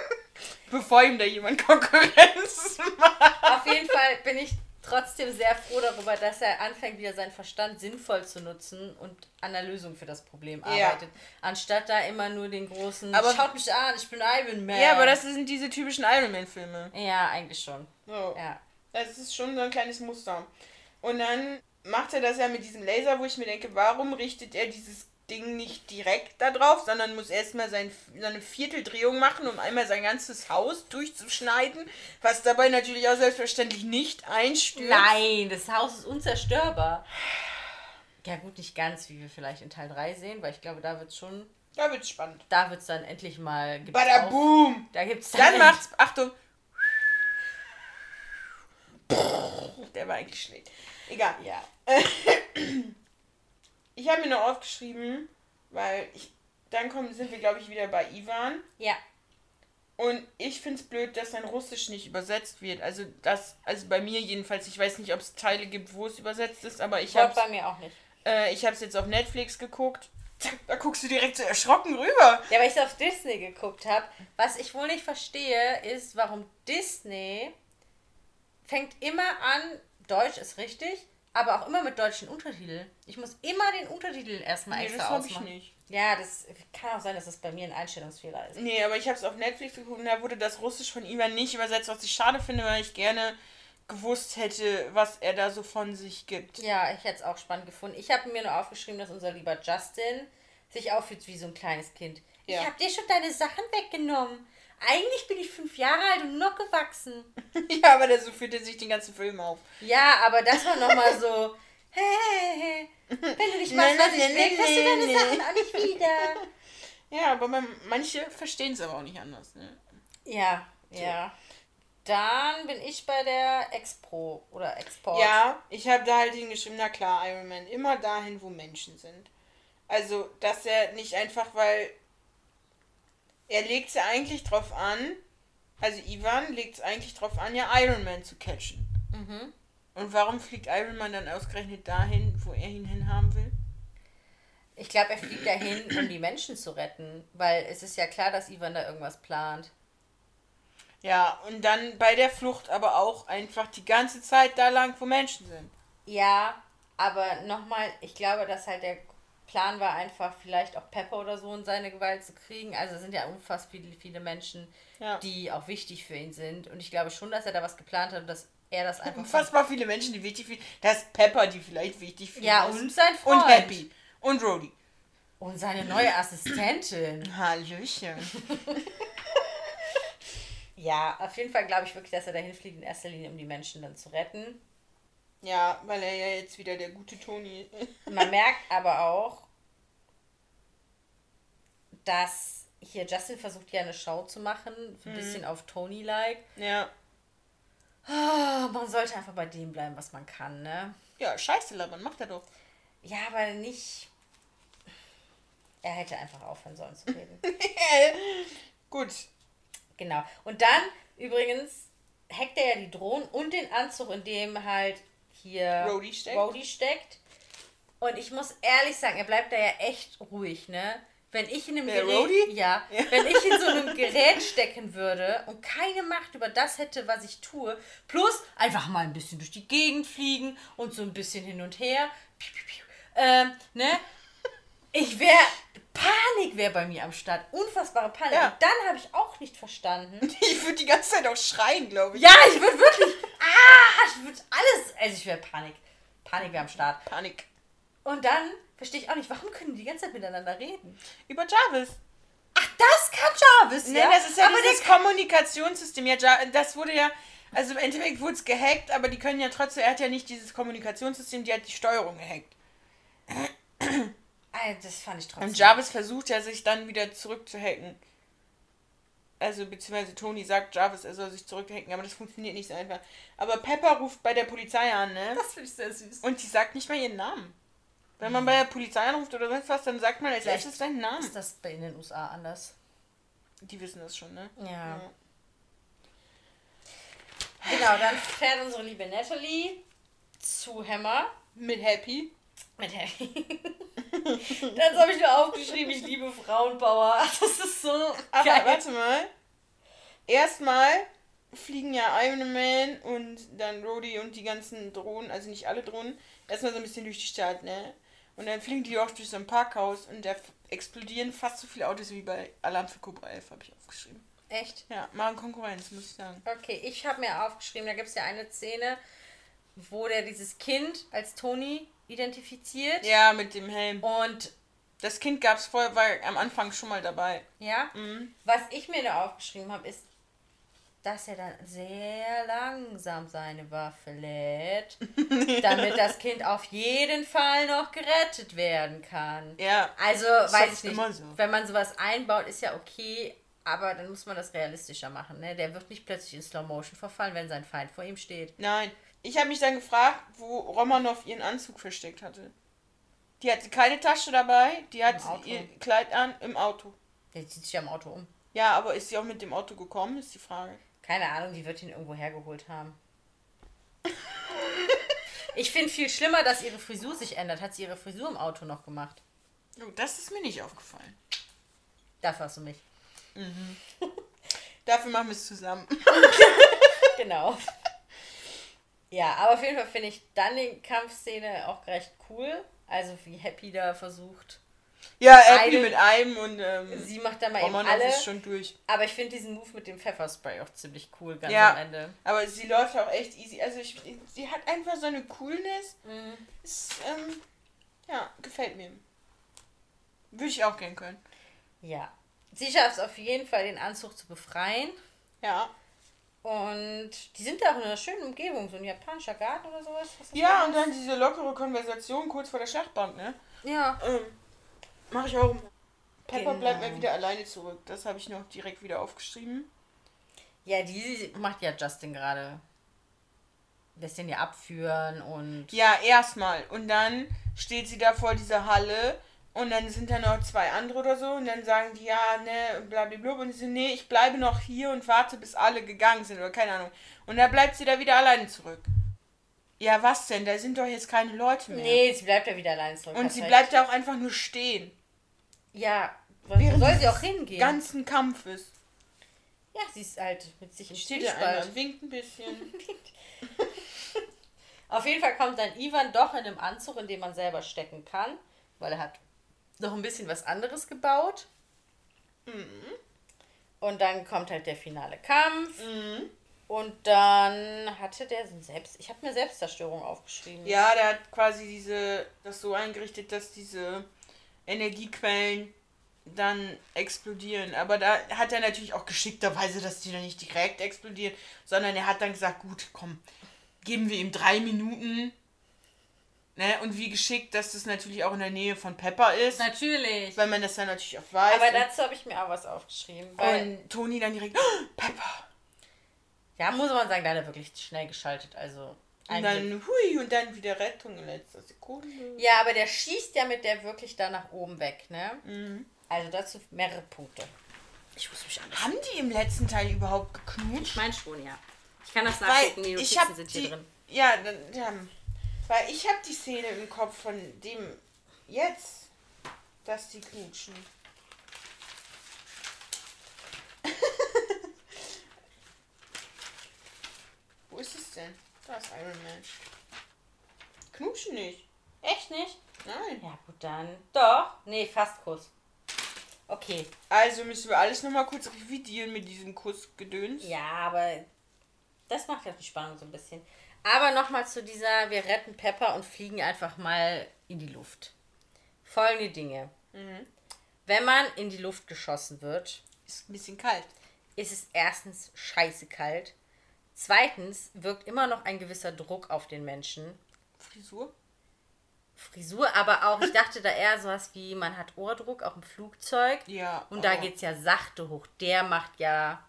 Bevor ihm da jemand Konkurrenz macht. Auf jeden Fall bin ich trotzdem sehr froh darüber, dass er anfängt, wieder seinen Verstand sinnvoll zu nutzen und an der Lösung für das Problem Ja. arbeitet. Anstatt da immer nur den großen, Aber- schaut mich an, ich bin Iron Man. Ja, aber das sind diese typischen Iron Man Filme. Ja, eigentlich schon. So. Ja. Das ist schon so ein kleines Muster. Und dann macht er das ja mit diesem Laser, wo ich mir denke, warum richtet er dieses Ding nicht direkt da drauf, sondern muss erstmal sein, seine Vierteldrehung machen, um einmal sein ganzes Haus durchzuschneiden, was dabei natürlich auch selbstverständlich nicht einstürzt. Nein, das Haus ist unzerstörbar. Ja gut, nicht ganz, wie wir vielleicht in Teil 3 sehen, weil ich glaube, da wird schon, Da wird's spannend. da wird es dann endlich mal... gibt's Bada auch- boom! Da gibt's Dann end- macht's, Achtung. Der war eigentlich schlecht. Egal. Ja. Ich habe mir noch aufgeschrieben, weil ich, dann kommen, sind wir, glaube ich, wieder bei Ivan. Ja. Und ich finde es blöd, dass sein Russisch nicht übersetzt wird. Also das, also bei mir jedenfalls, ich weiß nicht, ob es Teile gibt, wo es übersetzt ist, aber ich habe bei mir auch nicht. äh, ich habe es jetzt auf Netflix geguckt. Da guckst du direkt so erschrocken rüber. Ja, weil ich es auf Disney geguckt habe. Was ich wohl nicht verstehe, ist, warum Disney fängt immer an, Deutsch ist richtig, aber auch immer mit deutschen Untertiteln. Ich muss immer den Untertitel erstmal Nee, extra das habe ich ausmachen. nicht. Ja, das kann auch sein, dass das bei mir ein Einstellungsfehler ist. Nee, aber ich habe es auf Netflix geguckt und da wurde das Russisch von Ivan nicht übersetzt, was ich schade finde, weil ich gerne gewusst hätte, was er da so von sich gibt. Ja, ich hätte es auch spannend gefunden. Ich habe mir nur aufgeschrieben, dass unser lieber Justin sich auffühlt wie so ein kleines Kind. Ja. Ich habe dir schon deine Sachen weggenommen. Eigentlich bin ich fünf Jahre alt und noch gewachsen. ja, aber der so führt er sich den ganzen Film auf. Ja, aber das war nochmal so. Hey, hey, hey. Wenn du nicht machst, was ich will, kriegst du deine. Sachen auch nicht wieder. Ja, aber man, manche verstehen es aber auch nicht anders. Ne? Ja, ja. Dann bin ich bei der Expro oder Export. Ja, ich habe da halt hingeschrieben, na klar, Iron Man, immer dahin, wo Menschen sind. Also, dass er nicht einfach, weil er legt es ja eigentlich drauf an, also Ivan legt es eigentlich drauf an, ja Iron Man zu catchen. Mhm. Und warum fliegt Iron Man dann ausgerechnet dahin, wo er ihn hinhaben will? Ich glaube, er fliegt dahin, um die Menschen zu retten, weil es ist ja klar, dass Ivan da irgendwas plant. Ja, und dann bei der Flucht aber auch einfach die ganze Zeit da lang, wo Menschen sind. Ja, aber nochmal, ich glaube, dass halt der Plan war einfach vielleicht auch Pepper oder so in seine Gewalt zu kriegen. Also es sind ja unfassbar viele, viele Menschen, Ja. die auch wichtig für ihn sind. Und ich glaube schon, dass er da was geplant hat und dass er das einfach. Unfassbar viele Menschen, die wichtig finden. Da ist Pepper, die vielleicht wichtig für ihn Ja, und sein Freund. Und Happy. Und Rhodey. Und seine neue Assistentin. Hallöchen. Ja, auf jeden Fall glaube ich wirklich, dass er dahin fliegt in erster Linie, um die Menschen dann zu retten. Ja, weil er ja jetzt wieder der gute Toni ist. Man merkt aber auch, dass hier Justin versucht ja eine Show zu machen, ein bisschen auf Tony-like. Ja. Ah, man sollte einfach bei dem bleiben, was man kann, ne? Ja, scheiße, Laban, macht er doch. Ja, aber nicht. Er hätte einfach aufhören sollen zu reden. Gut. genau. Und dann, übrigens, hackt er ja die Drohnen und den Anzug, in dem halt hier Rhodey steckt. Steckt. Und ich muss ehrlich sagen, er bleibt da ja echt ruhig, ne? Wenn ich in einem Wer, Gerät, Rhodey? ja, wenn ich in so einem Gerät stecken würde und keine Macht über das hätte, was ich tue, plus einfach mal ein bisschen durch die Gegend fliegen und so ein bisschen hin und her, piu, piu, piu, ähm, ne? Ich wäre, Panik wäre bei mir am Start, unfassbare Panik. Ja. Und dann habe ich auch nicht verstanden. Ich würde die ganze Zeit auch schreien, glaube ich. Ja, ich würde wirklich, ah, ich würde alles, also ich wäre Panik. Panik wäre am Start. Panik. Und dann verstehe ich auch nicht, warum können die die ganze Zeit miteinander reden? Über Jarvis. Ach, das kann Jarvis, Nee, ja? das ist ja aber dieses Kommunikationssystem. Ja, das wurde ja, also im Endeffekt wurde es gehackt, aber die können ja trotzdem, er hat ja nicht dieses Kommunikationssystem, die hat die Steuerung gehackt. ah, das fand ich trotzdem. Und Jarvis versucht ja, sich dann wieder zurückzuhacken. Also, beziehungsweise Tony sagt Jarvis, er soll sich zurückhacken, aber das funktioniert nicht so einfach. Aber Pepper ruft bei der Polizei an, ne? das finde ich sehr süß. Und sie sagt nicht mal ihren Namen. Wenn man bei der Polizei anruft oder sonst was, dann sagt man als Vielleicht erstes seinen Namen. Ist das bei in den USA anders? Die wissen das schon, ne? Ja. Genau, dann fährt unsere liebe Natalie zu Hammer Mit Happy. mit Happy. das habe ich nur aufgeschrieben, ich liebe Frauenpower. Das ist so Aber geil. warte mal. Erstmal fliegen ja Iron Man und dann Rhodey und die ganzen Drohnen, also nicht alle Drohnen, erstmal so ein bisschen durch die Stadt, ne? Und dann fliegen die auch durch so ein Parkhaus und da explodieren fast so viele Autos wie bei Alarm für Cobra 11, habe ich aufgeschrieben. Echt? Ja, machen Konkurrenz, muss ich sagen. Okay, ich habe mir aufgeschrieben, da gibt es ja eine Szene, wo der dieses Kind als Tony identifiziert. Ja, mit dem Helm. Und Das Kind gab es vorher, war am Anfang schon mal dabei. ja, Mhm. was ich mir da aufgeschrieben habe, ist, dass er dann sehr langsam seine Waffe lädt, damit das Kind auf jeden Fall noch gerettet werden kann. Ja. Also, weiß ich nicht. immer so. Wenn man sowas einbaut, ist ja okay, aber dann muss man das realistischer machen. Ne? Der wird nicht plötzlich in Slow Motion verfallen, wenn sein Feind vor ihm steht. Nein. Ich habe mich dann gefragt, wo Romanov ihren Anzug versteckt hatte. Die hatte keine Tasche dabei, die hat Im Auto. ihr Kleid an im Auto. Der zieht sich ja im Auto um. Ja, aber ist sie auch mit dem Auto gekommen, ist die Frage. Keine Ahnung, die wird ihn irgendwo hergeholt haben. Ich finde viel schlimmer, dass ihre Frisur sich ändert. Hat sie ihre Frisur im Auto noch gemacht? Oh, das ist mir nicht aufgefallen. Dafür hast du mich. Dafür machen wir es zusammen. Genau. Ja, aber auf jeden Fall finde ich dann die Kampfszene auch recht cool. Also wie Happy da versucht. Ja, Abby mit einem und ähm, Sie macht da mal eben alle. ist schon durch. Aber ich finde diesen Move mit dem Pfefferspray auch ziemlich cool ganz Ja. am Ende. Aber sie läuft auch echt easy. Also ich, sie hat einfach so eine Coolness. Mhm. Ist, ähm, ja, gefällt mir. Würde ich auch gern können. Ja. Sie schafft es auf jeden Fall, den Anzug zu befreien. Ja. Und die sind da auch in einer schönen Umgebung, so ein japanischer Garten oder sowas. Ja, und dann diese lockere Konversation kurz vor der Schlachtbank, ne? Ja. Ähm, mach ich auch. Pepper Genau. bleibt mal wieder alleine zurück. Das habe ich noch direkt wieder aufgeschrieben. Ja, die macht ja Justin gerade. Lässt den ja abführen und. Ja, erstmal. Und dann steht sie da vor dieser Halle und dann sind da noch zwei andere oder so und dann sagen die, ja, ne, blablabla. Und sie so, nee, ich bleibe noch hier und warte, bis alle gegangen sind oder keine Ahnung. Und dann bleibt sie da wieder alleine zurück. Ja, was denn? Da sind doch jetzt keine Leute mehr. Nee, sie bleibt ja wieder allein zurück. Und sie recht. bleibt da auch einfach nur stehen. Ja, wo Während soll sie auch hingehen? Ganzen Kampfes. ja, sie ist halt mit sich im einer, winkt ein bisschen. Auf jeden Fall kommt dann Ivan doch in einem Anzug, in dem man selber stecken kann, weil er hat noch ein bisschen was anderes gebaut. Mhm. Und dann kommt halt der finale Kampf. Mhm. Und dann hatte der selbst, ich habe mir Selbstzerstörung aufgeschrieben. Ja, der hat quasi diese, das so eingerichtet, dass diese Energiequellen dann explodieren. Aber da hat er natürlich auch geschickterweise, dass die dann nicht direkt explodieren, sondern er hat dann gesagt, gut, komm, geben wir ihm drei Minuten. Ne? Und wie geschickt, dass das natürlich auch in der Nähe von Pepper ist. Natürlich. Weil man das dann natürlich auch weiß. Aber dazu habe ich mir auch was aufgeschrieben. Weil und Toni dann direkt, oh, Pepper. Ja, muss man sagen, da hat er wirklich schnell geschaltet. Also. Und dann, hui, und dann wieder Rettung in letzter Sekunde. Ja, aber der schießt ja mit der wirklich da nach oben weg, ne? Mhm. Also dazu mehrere Punkte. Ich muss mich an. Haben die im letzten Teil überhaupt geknutscht? Ich meine schon, ja. Ich kann das nachgucken, die Notizen sind hier die, drin. Ja, dann, ja, weil ich habe die Szene im Kopf von dem jetzt, dass die knutschen. Wo ist es denn? Da ist Iron Man. Knutschen nicht. Echt nicht? Nein. Ja, gut, dann. Doch. Nee, fast Kuss. Okay. Also müssen wir alles nochmal kurz revidieren mit diesem Kussgedöns. Ja, aber das macht ja die Spannung so ein bisschen. Aber nochmal zu dieser, wir retten Pepper und fliegen einfach mal in die Luft. Folgende Dinge. Mhm. Wenn man in die Luft geschossen wird, ist ein bisschen kalt. Ist es erstens scheiße kalt. Zweitens wirkt immer noch ein gewisser Druck auf den Menschen. Frisur? Frisur, aber auch, ich dachte da eher sowas wie, man hat Ohrdruck, auch im Flugzeug. Ja. Und oh. da geht es ja sachte hoch. Der macht ja.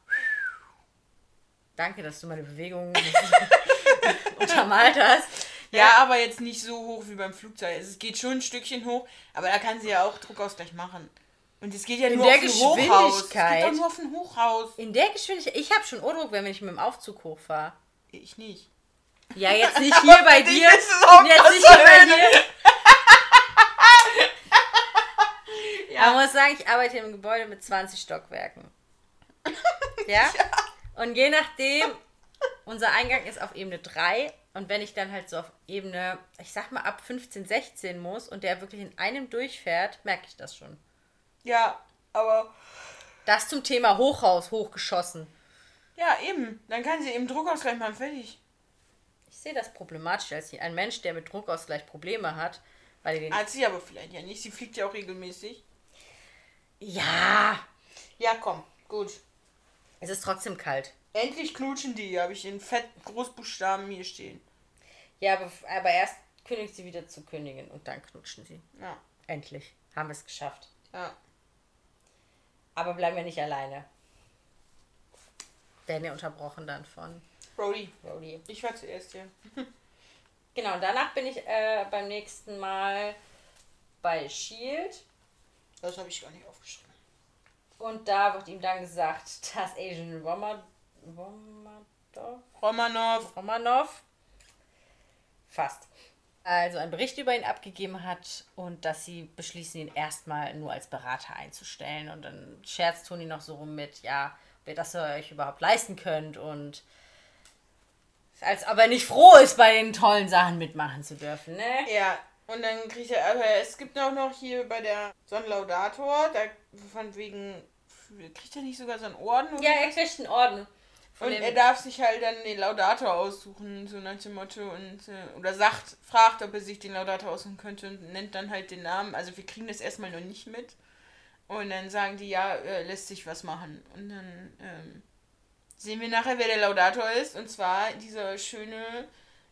Danke, dass du meine Bewegungen untermalt hast. Ja, ja, aber jetzt nicht so hoch wie beim Flugzeug. Es geht schon ein Stückchen hoch, aber da kann sie ja auch Druckausgleich machen. Und es geht ja in nur der auf ein Hochhaus. Es geht doch nur auf ein Hochhaus. In der Geschwindigkeit. Ich habe schon Ohrdruck, wenn ich mit dem Aufzug hochfahre. Ich nicht. Ja, jetzt nicht hier bei dir. Jetzt nicht hier bei dir. ja. Man muss sagen, ich arbeite im Gebäude mit 20 Stockwerken. ja? ja? Und je nachdem, unser Eingang ist auf Ebene 3 und wenn ich dann halt so auf Ebene, ich sag mal ab 15, 16 muss und der wirklich in einem durchfährt, merke ich das schon. Ja, aber. Das zum Thema Hochhaus hochgeschossen. Ja, eben. Dann kann sie eben Druckausgleich machen, fertig. Ich sehe das problematisch als ein Mensch, der mit Druckausgleich Probleme hat. Weil den hat sie aber vielleicht ja nicht. Sie fliegt ja auch regelmäßig. Ja. Ja, komm. Gut. Es ist trotzdem kalt. Endlich knutschen die, habe ich in fett Großbuchstaben hier stehen. Ja, aber, aber erst kündigt sie wieder zu kündigen und dann knutschen sie. Ja. Endlich. Haben wir es geschafft. Ja. Aber bleiben wir nicht alleine. Werden ja unterbrochen dann von Brody. Brody. Ich war zuerst hier. genau, danach bin ich äh, beim nächsten Mal bei Shield. Das habe ich gar nicht aufgeschrieben. Und da wird ihm dann gesagt, dass Asian Romanov. Romanov. Romanov. Fast. Also einen Bericht über ihn abgegeben hat und dass sie beschließen, ihn erstmal nur als Berater einzustellen. Und dann scherzt Toni noch so rum mit, ja, ob ihr das euch überhaupt leisten könnt und als ob er nicht froh ist, bei den tollen Sachen mitmachen zu dürfen, ne? Ja, und dann kriegt er, aber es gibt auch noch hier bei der Sonnenlaudator, da von wegen, kriegt er nicht sogar so einen Orden? Oder ja, er kriegt einen Orden. Und er darf sich halt dann den Laudator aussuchen, so nach dem Motto, und, äh, oder sagt, fragt, ob er sich den Laudator aussuchen könnte und nennt dann halt den Namen. Also wir kriegen das erstmal noch nicht mit. Und dann sagen die, ja, äh, lässt sich was machen. Und dann ähm, sehen wir nachher, wer der Laudator ist. Und zwar dieser schöne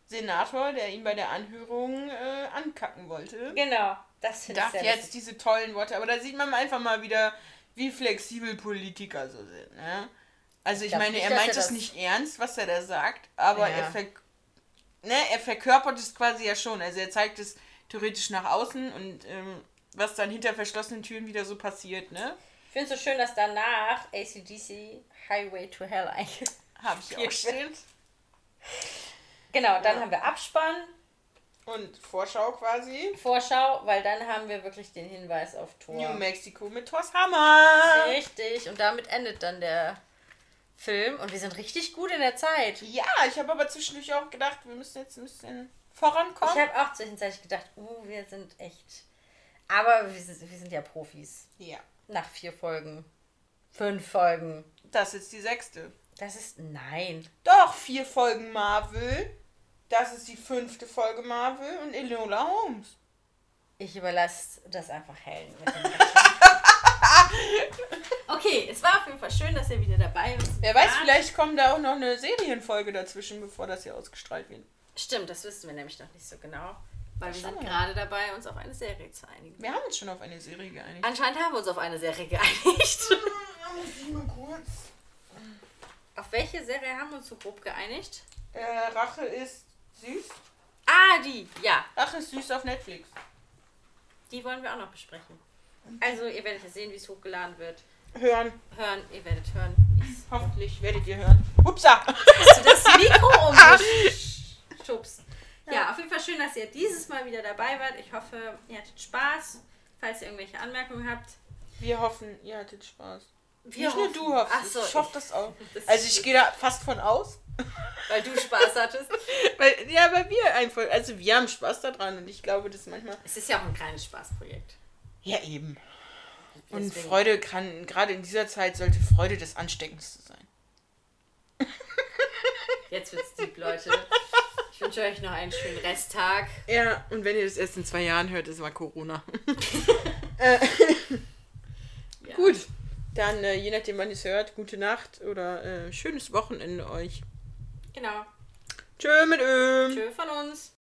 Senator, der ihn bei der Anhörung äh, ankacken wollte. Genau, das finde ich Darf jetzt lustig. diese tollen Worte. Aber da sieht man einfach mal wieder, wie flexibel Politiker so sind. Ne? Also ich, ich meine, nicht, er meint es nicht ernst, was er da sagt, aber ja. er, ver ne, er verkörpert es quasi ja schon. Also er zeigt es theoretisch nach außen und ähm, was dann hinter verschlossenen Türen wieder so passiert, ne? Ich finde es so schön, dass danach ACDC Highway to Hell eigentlich. Habe ich auch stehen. Genau, dann ja. haben wir Abspann. Und Vorschau quasi. Vorschau, weil dann haben wir wirklich den Hinweis auf Tor. New Mexico mit Thors Hammer. Richtig, und damit endet dann der Film. Und wir sind richtig gut in der Zeit. Ja, ich habe aber zwischendurch auch gedacht, wir müssen jetzt ein bisschen vorankommen. Ich habe auch zwischenzeitlich gedacht, uh, wir sind echt. Aber wir sind, wir sind ja Profis. Ja. Nach vier Folgen. Fünf Folgen. Das ist die sechste. Das ist. Nein. Doch, vier Folgen Marvel. Das ist die fünfte Folge Marvel und Enola Holmes. Ich überlasse das einfach Helen. okay, es war auf jeden Fall schön, dass ihr wieder dabei seid. Wer weiß, vielleicht kommt da auch noch eine Serienfolge dazwischen, bevor das hier ausgestrahlt wird. Stimmt, das wissen wir nämlich noch nicht so genau. Weil wir sind gerade dabei, uns auf eine Serie zu einigen. Wir haben uns schon auf eine Serie geeinigt. Anscheinend haben wir uns auf eine Serie geeinigt. Mal kurz. auf welche Serie haben wir uns so grob geeinigt? Äh, Rache ist süß. Ah, die, ja. Rache ist süß auf Netflix. Die wollen wir auch noch besprechen. Also, ihr werdet ja sehen, wie es hochgeladen wird. Hören. Hören, ihr werdet hören. wie's- Hoffentlich werdet ihr hören. Upsa! Hast du das Mikro umgeschubst? Ja, auf jeden Fall schön, dass ihr dieses Mal wieder dabei wart. Ich hoffe, ihr hattet Spaß. Falls ihr irgendwelche Anmerkungen habt. Wir hoffen, ihr hattet Spaß. Wir Nicht nur hoffen- du hoffst Ach so, ich hoffe das auch. Das Also ich gehe da fast von aus. Weil du Spaß hattest. Weil, ja, weil wir einfach, also wir haben Spaß daran und ich glaube, das manchmal. Es ist ja auch ein kleines Spaßprojekt. Ja, eben. Und Deswegen- Freude kann, gerade in dieser Zeit sollte Freude das Ansteckendste sein. Jetzt wird's deep, Leute. Ich wünsche euch noch einen schönen Resttag. Ja, und wenn ihr das erst in zwei Jahren hört, das war Corona. äh, Ja. gut, dann äh, je nachdem, wann ihr es hört, gute Nacht oder äh, schönes Wochenende euch. Genau. Tschö mit Öm. Tschö von uns.